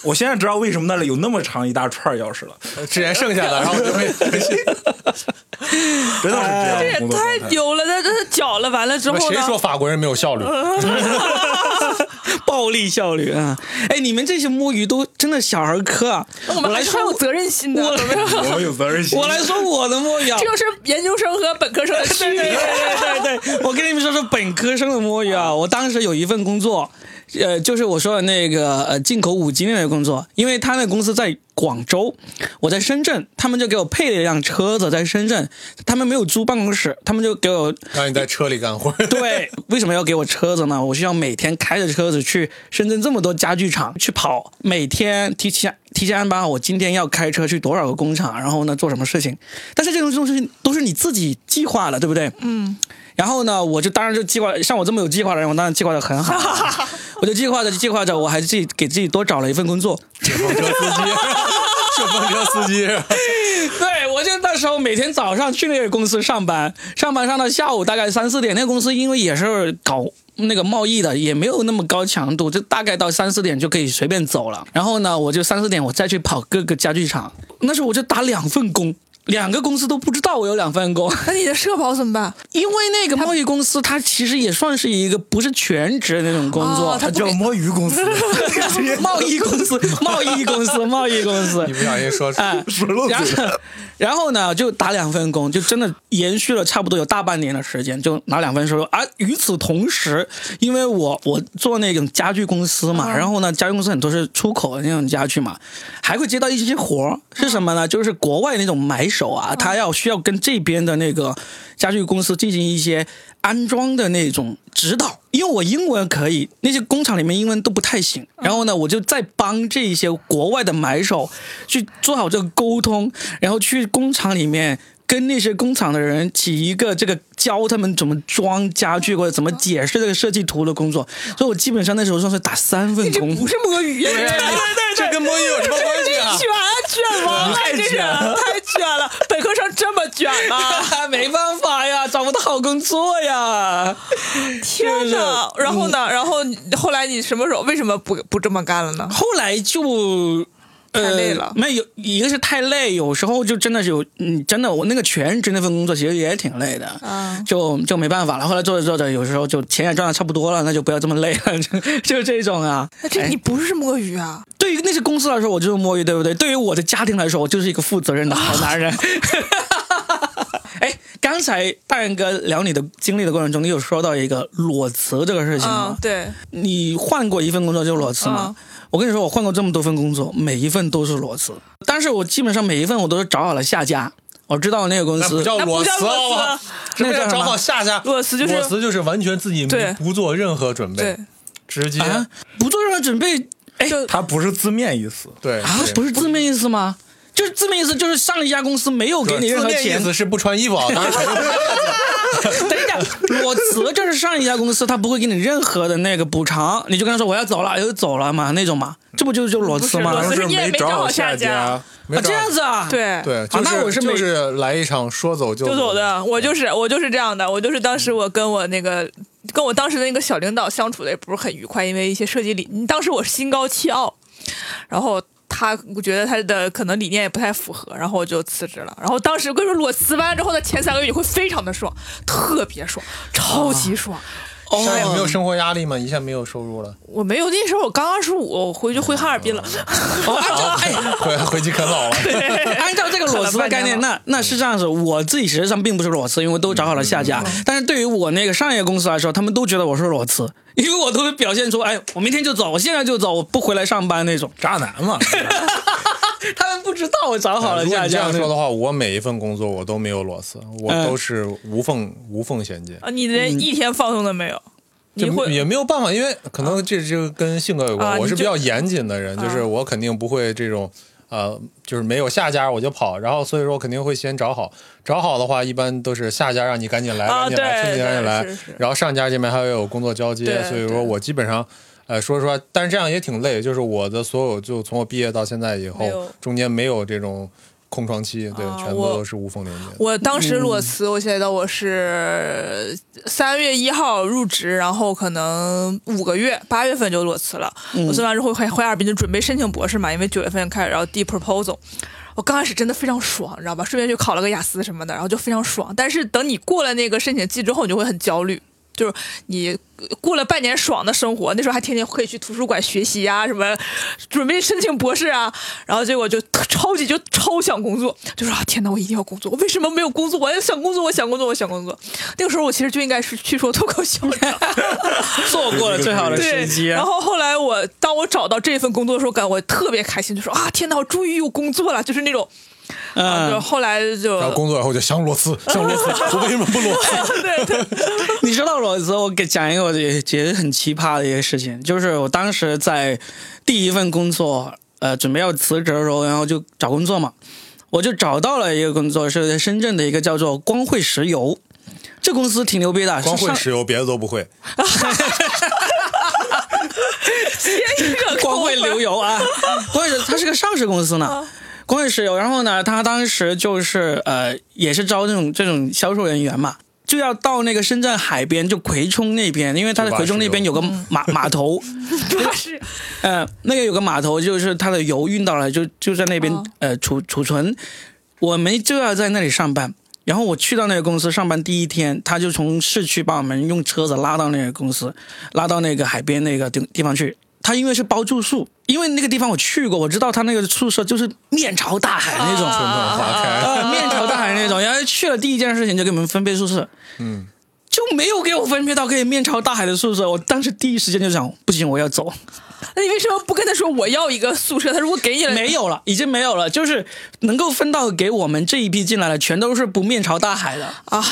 我现在知道为什么那里有那么长一大串钥匙了。之前剩下的，然后就被真的是这样这也太。丢了，他他搅了完了之后谁？说法国人没有效率？暴力效率啊！哎，你们这些摸鱼都真的小儿科啊！我们来说还是很 有责任心的。我有责任心。我来说我的摸鱼啊这。就是研究生和本科生的区别。对对对对对，我跟你们说说本科生的摸鱼啊！我当时有一份工作，呃，就是我说的那个呃进口五金的那个工作，因为他那个公司在广州，我在深圳，他们就给我配了一辆车子在深圳，他们没有租办公室，他们就给我让你在车里干活。对，为什么要给我车子呢？我需要每天开着车子去深圳这么多家具厂去跑，每天提前提前安排好我今天要开车去多少个工厂，然后呢做什么事情。但是这种东西都是你自己计划了，对不对？嗯。然后呢，我就当然就计划，像我这么有计划的人，我当然计划的很好。我就计划着计划着，我还自己给自己多找了一份工作。顺风车司机，顺风车司机，对，我就那时候每天早上去那个公司上班，上班上到下午大概三四点。那个公司因为也是搞那个贸易的，也没有那么高强度，就大概到三四点就可以随便走了。然后呢，我就三四点我再去跑各个家具厂。那时候我就打两份工。两个公司都不知道我有两份工，那你的社保怎么办？因为那个贸易公司它其实也算是一个不是全职的那种工作，哦它他叫摸鱼公司，贸易公司，贸易公司，贸易公司一。不小心说出哎，说漏然后嘴了。然后呢，就打两份工，就真的延续了差不多有大半年的时间，就拿两份收入。而与此同时，因为我我做那种家具公司嘛，然后呢，家具公司很多是出口的那种家具嘛，还会接到一些活儿，是什么呢？就是国外那种买手啊，他要需要跟这边的那个家具公司进行一些安装的那种指导。因为我英文可以，那些工厂里面英文都不太行，然后呢，我就在帮这一些国外的买手去做好这个沟通，然后去工厂里面跟那些工厂的人起一个这个教他们怎么装家具或者怎么解释这个设计图的工作，所以我基本上那时候算是打三份工。不是摸鱼呀，对对对，这跟摸鱼有什么关系啊？卷卷王了，这是太卷了。本科生这么卷吗？没办法呀，找不到好工作呀。天哪！然后呢？然后后来你什么时候为什么不不这么干了呢？后来就。太累了呃，没有，一个是太累，有时候就真的是有，嗯，真的，我那个全职那份工作其实也挺累的，啊就就没办法了。后来做着做着，有时候就钱也赚的差不多了，那就不要这么累了，就就是这种啊。那这你不是摸鱼啊？对于那些公司来说，我就是摸鱼，对不对？对于我的家庭来说，我就是一个负责任的好男人。哎，刚才大元哥聊你的经历的过程中，你有说到一个裸辞这个事情吗嗯，？对，你换过一份工作就裸辞吗？嗯我跟你说，我换过这么多份工作，每一份都是裸辞。但是我基本上每一份我都是找好了下家，我知道那个公司那不叫裸辞叫裸辞好吧？什么叫找好下家？裸辞就是裸辞就是完全自己不做任何准备，，直接啊，不做任何准备，哎就它不是字面意思，对啊，不是字面意思吗？就是字面意思就是上一家公司没有给你任何钱是不穿衣服 等一下，裸辞就是上一家公司他不会给你任何的那个补偿，你就跟他说我要走了，就走了嘛那种嘛，这不就是就裸辞吗？不是可能是你也没找好下家家。啊，这样子啊？对对，啊就是那我是没就是来一场说走就就走的，我就是我就是这样的，我就是当时我跟我那个跟我当时的那个小领导相处的也不是很愉快，因为一些设计理，当时我心高气傲，然后他我觉得他的可能理念也不太符合，然后我就辞职了。然后当时我跟你说，裸辞完之后的前三个月你会非常的爽，特别爽，超级爽。哦现在有没有生活压力吗？一下没有收入了，我没有那时候我刚二十五，我回去回哈尔滨了。哦，按照 哎，回回去啃老了。按照这个裸辞的概念，那那是这样子，我自己实际上并不是裸辞，因为我都找好了下家。但是对于我那个上一个公司来说，他们都觉得我是裸辞，因为我都会表现出，哎，我明天就走，我现在就走，我不回来上班那种。渣男嘛。他们不知道我找好了如果你这。样说的话，我每一份工作我都没有裸辞，我嗯都是无缝无缝衔接。啊，你连一天放松都没有，你就会也没有办法，因为可能这这个跟性格有关。啊我是比较严谨的人，就是啊我肯定不会这种，呃，就是没有下家我就跑，然后所以说我肯定会先找好，找好的话一般都是下家让你赶紧来，啊赶紧来，对春节赶紧来然后上家这边还要有工作交接，所以说我基本上。呃，说实话，但是这样也挺累。就是我的所有，就从我毕业到现在以后，中间没有这种空窗期，对，啊全部都是无缝连接。我当时裸辞，我写到我是三月一号入职，然后可能五个月，八月份就裸辞了。我辞完之后回回哈尔滨就准备申请博士嘛，因为九月份开始然后递 proposal。我刚开始真的非常爽，你知道吧？顺便去考了个雅思什么的，然后就非常爽。但是等你过了那个申请季之后，你就会很焦虑。就是你过了半年爽的生活，那时候还天天可以去图书馆学习呀、什么准备申请博士啊，然后结果就超级就超想工作，就说啊天哪，我一定要工作，我为什么没有工作？我要想工作，我想工作，我想工作。那个时候我其实就应该是去说脱口秀的。错过了最好的时，机啊然。后后来我当我找到这份工作的时候，感我特别开心，就说啊天哪，我终于有工作了，就是那种，嗯，后来就然后工作以后就想裸辞，想裸辞，我为什么不裸辞？对 对，你知道裸辞，我给讲一个我也觉得很奇葩的一个事情，就是我当时在第一份工作，呃，准备要辞职的时候，然后就找工作嘛，我就找到了一个工作，是在深圳的一个叫做光汇石油，这公司挺牛逼的，光是上会石油，别的都不会。光汇流油啊，光汇它是个上市公司呢。光汇石油，然后呢，他当时就是呃，也是招这种这种销售人员嘛，就要到那个深圳海边，就葵冲那边，因为他在葵冲那边有个码码 头，是。呃，那个有个码头，就是他的油运到了，就就在那边、哦。呃储储存，我们就要在那里上班。然后我去到那个公司上班第一天，他就从市区把我们用车子拉到那个公司，拉到那个海边那个地地方去。他因为是包住宿，因为那个地方我去过，我知道他那个宿舍就是面朝大海那种，啊春暖花开，呃，面朝大海那种。然后去了第一件事情就给我们分配宿舍，嗯，就没有给我分配到可以面朝大海的宿舍。我当时第一时间就想，不行，我要走。那你为什么不跟他说我要一个宿舍？他如果给你了，没有了，已经没有了。就是能够分到给我们这一批进来的，全都是不面朝大海的。啊，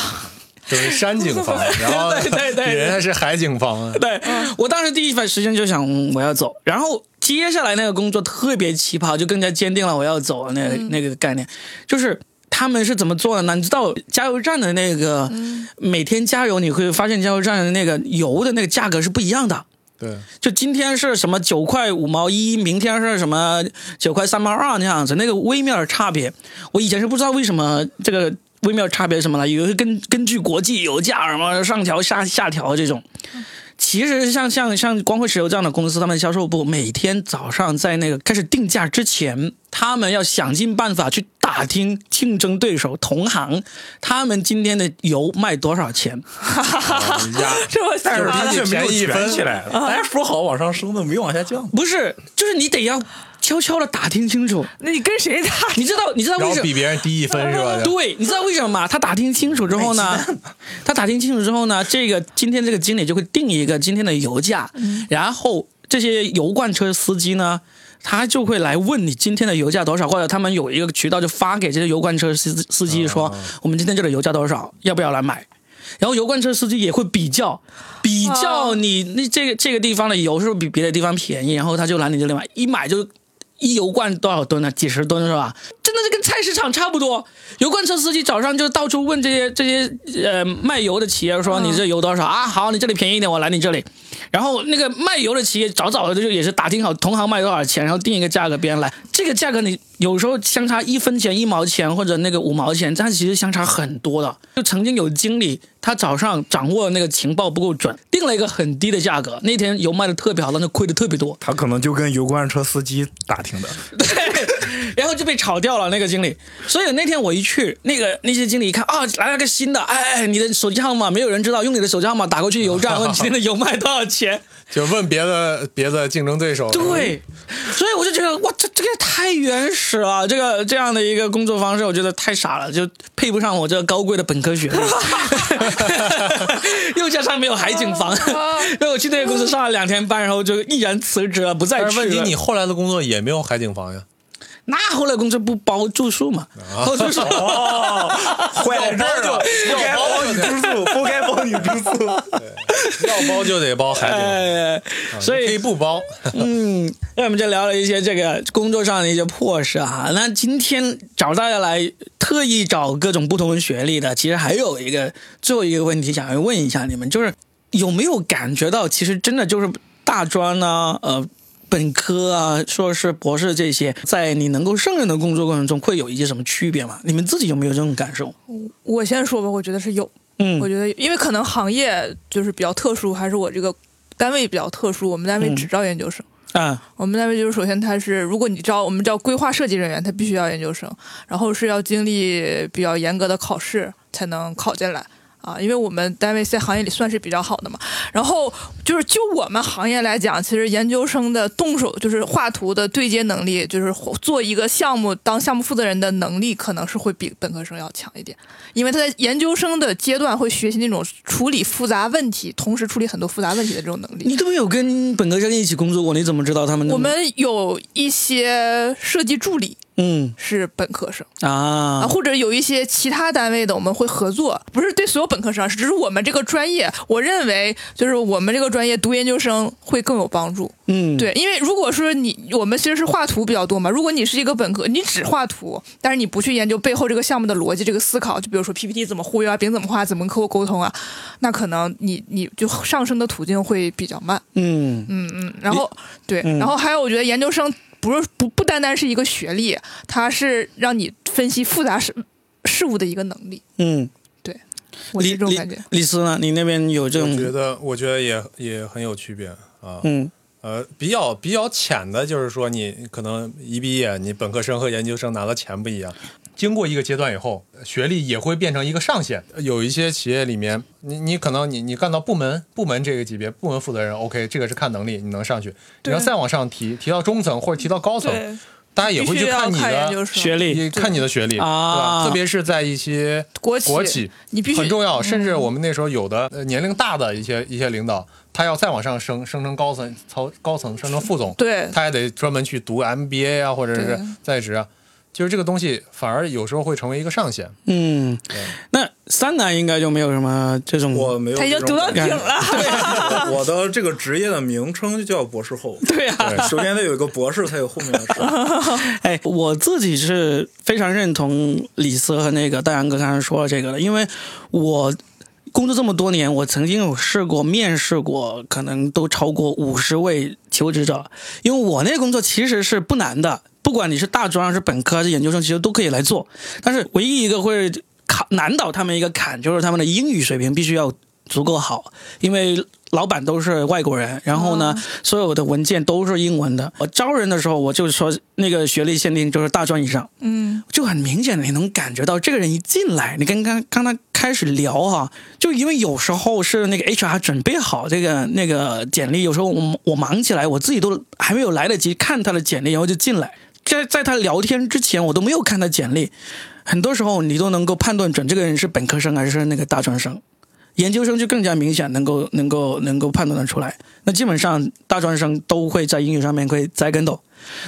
就是山景房，然后对对对人家是海景房啊。对、我当时第一反时间就想、嗯我要走，然后接下来那个工作特别奇葩，就更加坚定了我要走的那个、那个概念，就是。他们是怎么做的呢？你知道加油站的那个、每天加油，你会发现加油站的那个油的那个价格是不一样的。对，就今天是什么九块五毛一，明天是什么九块三毛二那样子，那个微妙的差别，我以前是不知道为什么这个微妙差别是什么的，以为是根根据国际油价什么上调下下调这种。其实像像像光辉石油这样的公司，他们销售部每天早上在那个开始定价之前，他们要想尽办法去打听竞争对手同行，他们今天的油卖多少钱。呀，这么但是喜欢它却没有便宜一分卷起来，大 家说好往上升的，没往下降。不是，就是你得要悄悄的打听清楚。那你跟谁打？你知道你知道为什么？比别人低一分是吧？对，你知道为什么吗？他打听清楚之后呢，他打听清楚之后呢，这个今天这个经理就会定一个今天的油价，然后这些油罐车司机呢，他就会来问你今天的油价多少，或者他们有一个渠道就发给这些油罐车司司机说，我们今天这里油价多少，要不要来买？然后油罐车司机也会比较，比较你那这个这个地方的油是不是比别的地方便宜，然后他就来你这里买，一买就一油罐多少吨呢？几十吨是吧？真的是跟菜市场差不多。油罐车司机早上就到处问这些这些呃卖油的企业说你这油多少啊？好，你这里便宜一点，我来你这里。然后那个卖油的企业早早的就也是打听好同行卖多少钱，然后定一个价格，别人来。这个价格你有时候相差一分钱、一毛钱或者那个五毛钱，但其实相差很多的。就曾经有经理他早上掌握那个情报不够准，定了一个很低的价格，那天油卖的特别好，但是亏的特别多。他可能就跟油罐车司机打听的，对，然后就被炒掉了那个经理。所以那天我一去，那个那些经理一看啊，来了个新的，哎哎，你的手机号码没有人知道，用你的手机号码打过去油站问今天的油卖多少钱。就问别的别的竞争对手。对，所以我就觉得哇，这这个也太原始了，这个这样的一个工作方式，我觉得太傻了，就配不上我这个高贵的本科学历，又加上没有海景房，因为我去那个公司上了两天班，然后就毅然辞职了，不再去了。但是问题，你后来的工作也没有海景房呀。那后来公司不包住宿嘛？包住宿。哦，坏在这儿了，不该包你住宿，不该包你住宿。要包就得包海景房，哎，所以可以以不包。嗯，那我们就聊了一些这个工作上的一些破事啊。那今天找大家来，特意找各种不同学历的，其实还有一个最后一个问题想要问一下你们，就是有没有感觉到，其实真的就是大专呢，呃。本科啊、硕士、博士这些，在你能够胜任的工作过程中，会有一些什么区别吗？你们自己有没有这种感受？我先说吧，我觉得是有。嗯我觉得，因为可能行业就是比较特殊，还是我这个单位比较特殊，我们单位嗯只招研究生。啊，我们单位就是首先它是，如果你招我们叫规划设计人员，他必须要研究生，然后是要经历比较严格的考试才能考进来。啊，因为我们单位在行业里算是比较好的嘛，然后就是就我们行业来讲，其实研究生的动手就是画图的对接能力，就是做一个项目当项目负责人的能力，可能是会比本科生要强一点，因为他在研究生的阶段会学习那种处理复杂问题，同时处理很多复杂问题的这种能力。你都没有跟本科生一起工作过，你怎么知道他们？我们有一些设计助理嗯。是本科生。啊。啊，或者有一些其他单位的我们会合作，不是对所有本科生，只是我们这个专业，我认为就是我们这个专业读研究生会更有帮助。嗯，对，因为如果说你我们其实是画图比较多嘛，如果你是一个本科，你只画图，但是你不去研究背后这个项目的逻辑、这个思考，就比如说 PPT 怎么忽悠啊，饼怎么画，怎么跟客户沟通啊，那可能你你就上升的途径会比较慢。嗯。嗯嗯，然后对，嗯。然后还有我觉得研究生不是不不单单是一个学历，它是让你分析复杂事事物的一个能力。嗯，对我是这种感觉。李斯呢？你那边有这我种？觉得，我觉得也也很有区别啊。嗯呃，比较比较浅的，就是说你可能一毕业，你本科生和研究生拿的钱不一样。经过一个阶段以后，学历也会变成一个上限。有一些企业里面，你你可能你你干到部门部门这个级别，部门负责人，OK，这个是看能力，你能上去。你要再往上提，提到中层或者提到高层，大家也会去看你的学历看你的学历，对啊吧？特别是在一些国企国企，你必须很重要。甚至我们那时候有的呃年龄大的一些一些领导，他要再往上升，升成高层、操高层，升成副总，对他还得专门去读 MBA 啊，或者是在职啊。就是这个东西反而有时候会成为一个上限。嗯，那三男应该就没有什么这种。我没有他已经读到这种感觉顶了。我的这个职业的名称就叫博士后。对啊，首先得有一个博士，才有后面的事。哎，我自己是非常认同李斯和那个大杨哥刚才说的这个的，因为我工作这么多年，我曾经有试过面试过，可能都超过五十位求职者。因为我那个工作其实是不难的，不管你是大专还是本科还是研究生，其实都可以来做。但是唯一一个会卡难倒他们一个坎，就是他们的英语水平必须要足够好，因为老板都是外国人，然后呢，所有的文件都是英文的。我招人的时候，我就说那个学历限定就是大专以上，嗯，就很明显的你能感觉到这个人一进来，你跟刚刚他开始聊哈，就因为有时候是那个 HR 准备好这个那个简历，有时候我我忙起来，我自己都还没有来得及看他的简历，然后就进来，在在他聊天之前，我都没有看他简历，很多时候你都能够判断准这个人是本科生还是那个大专生。研究生就更加明显，能够能够能够判断得出来。那基本上大专生都会在英语上面会栽跟斗，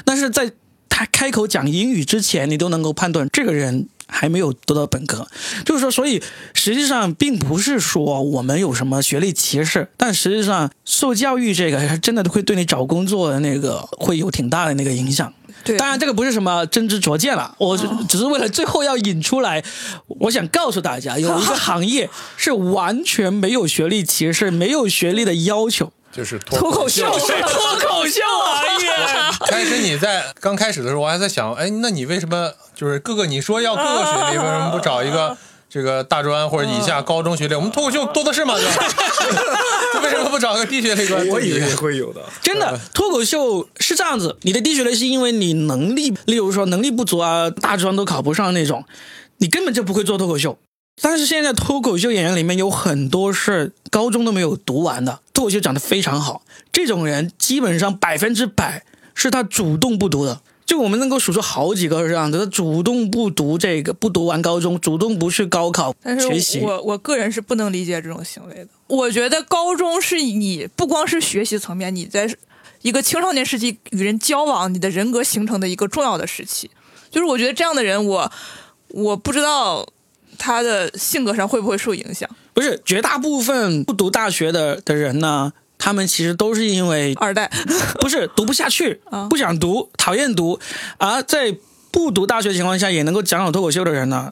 但是在他开口讲英语之前，你都能够判断这个人还没有读到本科。就是说，所以实际上并不是说我们有什么学历歧视，但实际上受教育这个真的会对你找工作的那个会有挺大的那个影响。对，当然，这个不是什么真知灼见了，我只只是为了最后要引出来，我想告诉大家，有一个 行业是完全没有学历歧视、没有学历的要求，就是脱口秀，脱口秀行业。开始你在刚开始的时候，我还在想，哎，那你为什么就是各个你说要各个学历，为什么不找一个这个大专或者以下高中学历？我们脱口秀多的是嘛？为什么不找个低学历关？我以为会有的。真的，脱口秀是这样子，你的低学历是因为你能力，例如说能力不足啊，大专都考不上那种，你根本就不会做脱口秀。但是现在脱口秀演员里面有很多是高中都没有读完的，脱口秀讲得非常好，这种人基本上百分之百是他主动不读的。就我们能够数出好几个是这样的，他主动不读这个，不读完高中，主动不去高考但学习。是我我个人是不能理解这种行为的。我觉得高中是你不光是学习层面，你在一个青少年时期与人交往，你的人格形成的一个重要的时期。就是我觉得这样的人，我我不知道他的性格上会不会受影响。不是绝大部分不读大学的的人呢，他们其实都是因为二代，不是读不下去啊，不想读，讨厌读，而在不读大学的情况下也能够讲好脱口秀的人呢，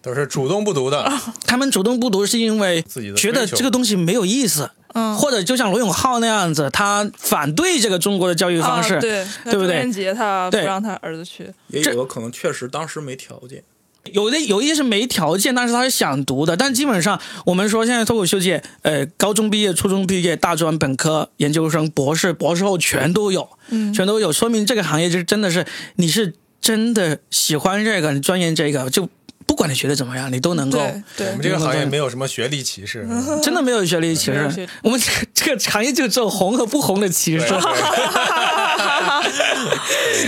都是主动不读的，他们主动不读是因为自己觉得这个东西没有意思，嗯，或者就像罗永浩那样子，他反对这个中国的教育方式，啊、对。对不对？中元节他不让他儿子去，也有可能确实当时没条件。有的有一些是没条件，但是他是想读的。但基本上我们说现在脱口秀界，呃，高中毕业、初中毕业、大专、本科、研究生、博士、博士后全都有，嗯，全都有，说明这个行业就是真的是你是真的喜欢这个，你钻研这个，就不管你学的怎么样，你都能够。对对我们这个行业没有什么学历歧视，真的没有学历歧视我们这个这个行业就只有红和不红的歧视。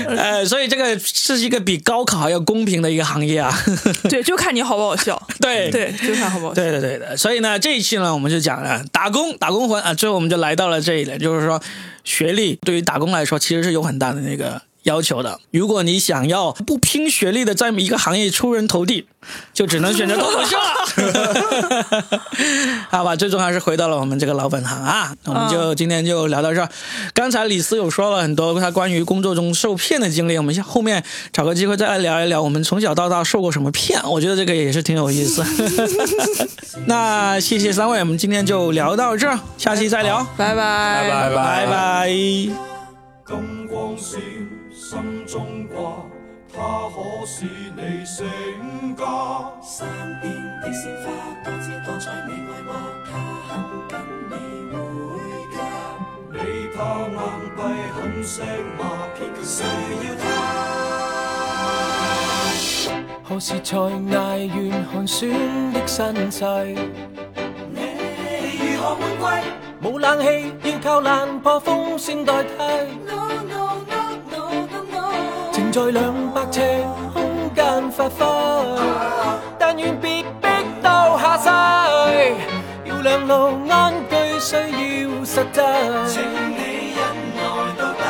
呃，所以这个是一个比高考还要公平的一个行业啊。对，就看你好不好笑。对对，就看好不好笑。对对，对的。所以呢，这一期呢，我们就讲了打工，打工魂啊。最后我们就来到了这一点，就是说，学历对于打工来说其实是有很大的那个要求的。如果你想要不拼学历的在一个行业出人头地，就只能选择脱口秀了。好吧，最终还是回到了我们这个老本行啊。我们就今天就聊到这儿。刚才李斯有说了很多他关于工作中受骗的经历，我们后面找个机会再来聊一聊我们从小到大受过什么骗。我觉得这个也是挺有意思。那谢谢三位，我们今天就聊到这儿，下期再聊，拜拜拜拜拜。金心中挂，它可使你成家。山邊的鮮花，多姿多彩你愛我？它肯跟你回家。你怕硬幣很石馬，偏卻需要它。何時才捱完寒酸的身世？你如何滿歸冇冷氣，要靠冷破風扇代替。在两百尺空間發揮，但愿别逼到下世。要两路安居，需要實際。請你忍耐到底。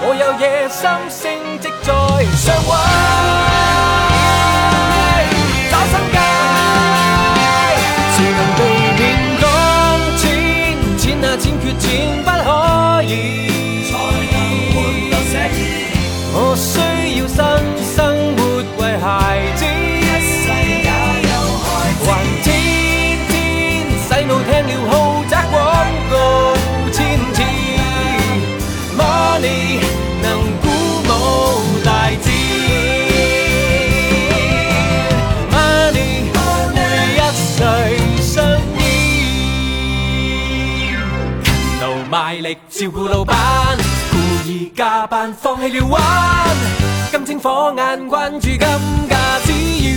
我有野心升职在上位，意加班放弃了玩。金睛火眼关注金价，只要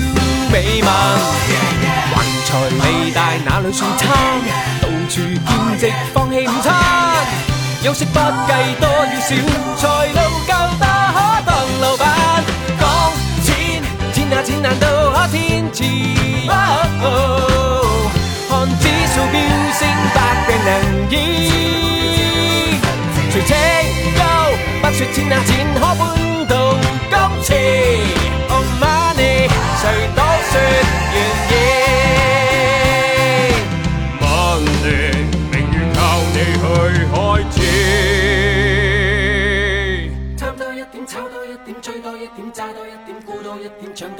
美文。橫財利大哪里算差？到处兼职放弃午餐，休息不计多与少，才能夠打说钱啊钱可搬到金钱。Oh money，谁都说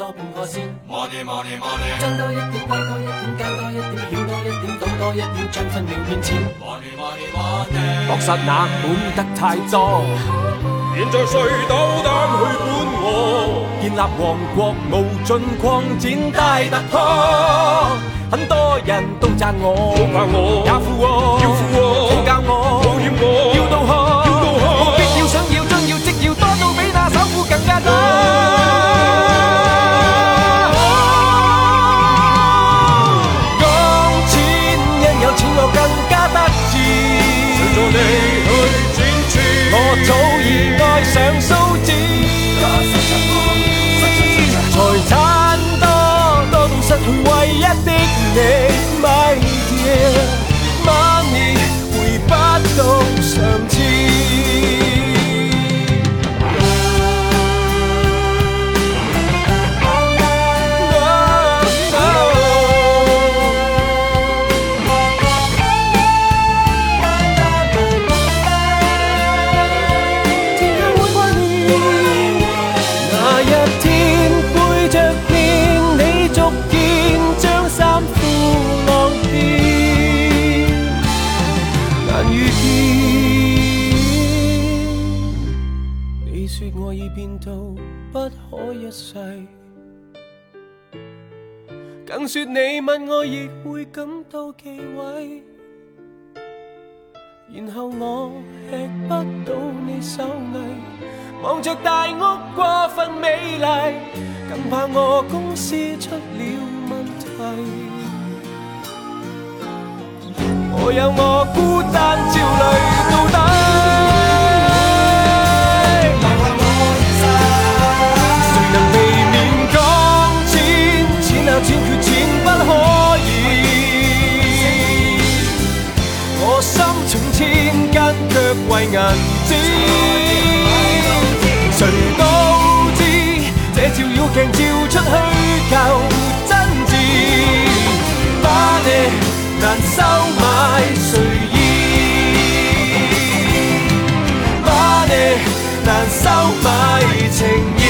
多半個先。Money money money 爭多一點，虧多一點，交多一點，險多一點，賭多一點，將分秒變錢。money money money。確實那管得太多，現在誰斗膽去管我？建立王國無盡擴展大突破，很多人都讚我，怕我也富我，要富我好教我，保險我要到學，要到學目標要想要將要即要多到比那首富更加多。助你去展翅。我早已爱上數字，財產多多到失去唯一的你到不可一世。更說你吻我亦會感到忌諱。然後我吃不到你手藝，望着大屋過分美麗，更怕我公司出了問題。我有我孤單焦慮到底。為銀紙。誰都知這照妖鏡照出虛構真摯。Money 難收買誰意？Money 難收買情意。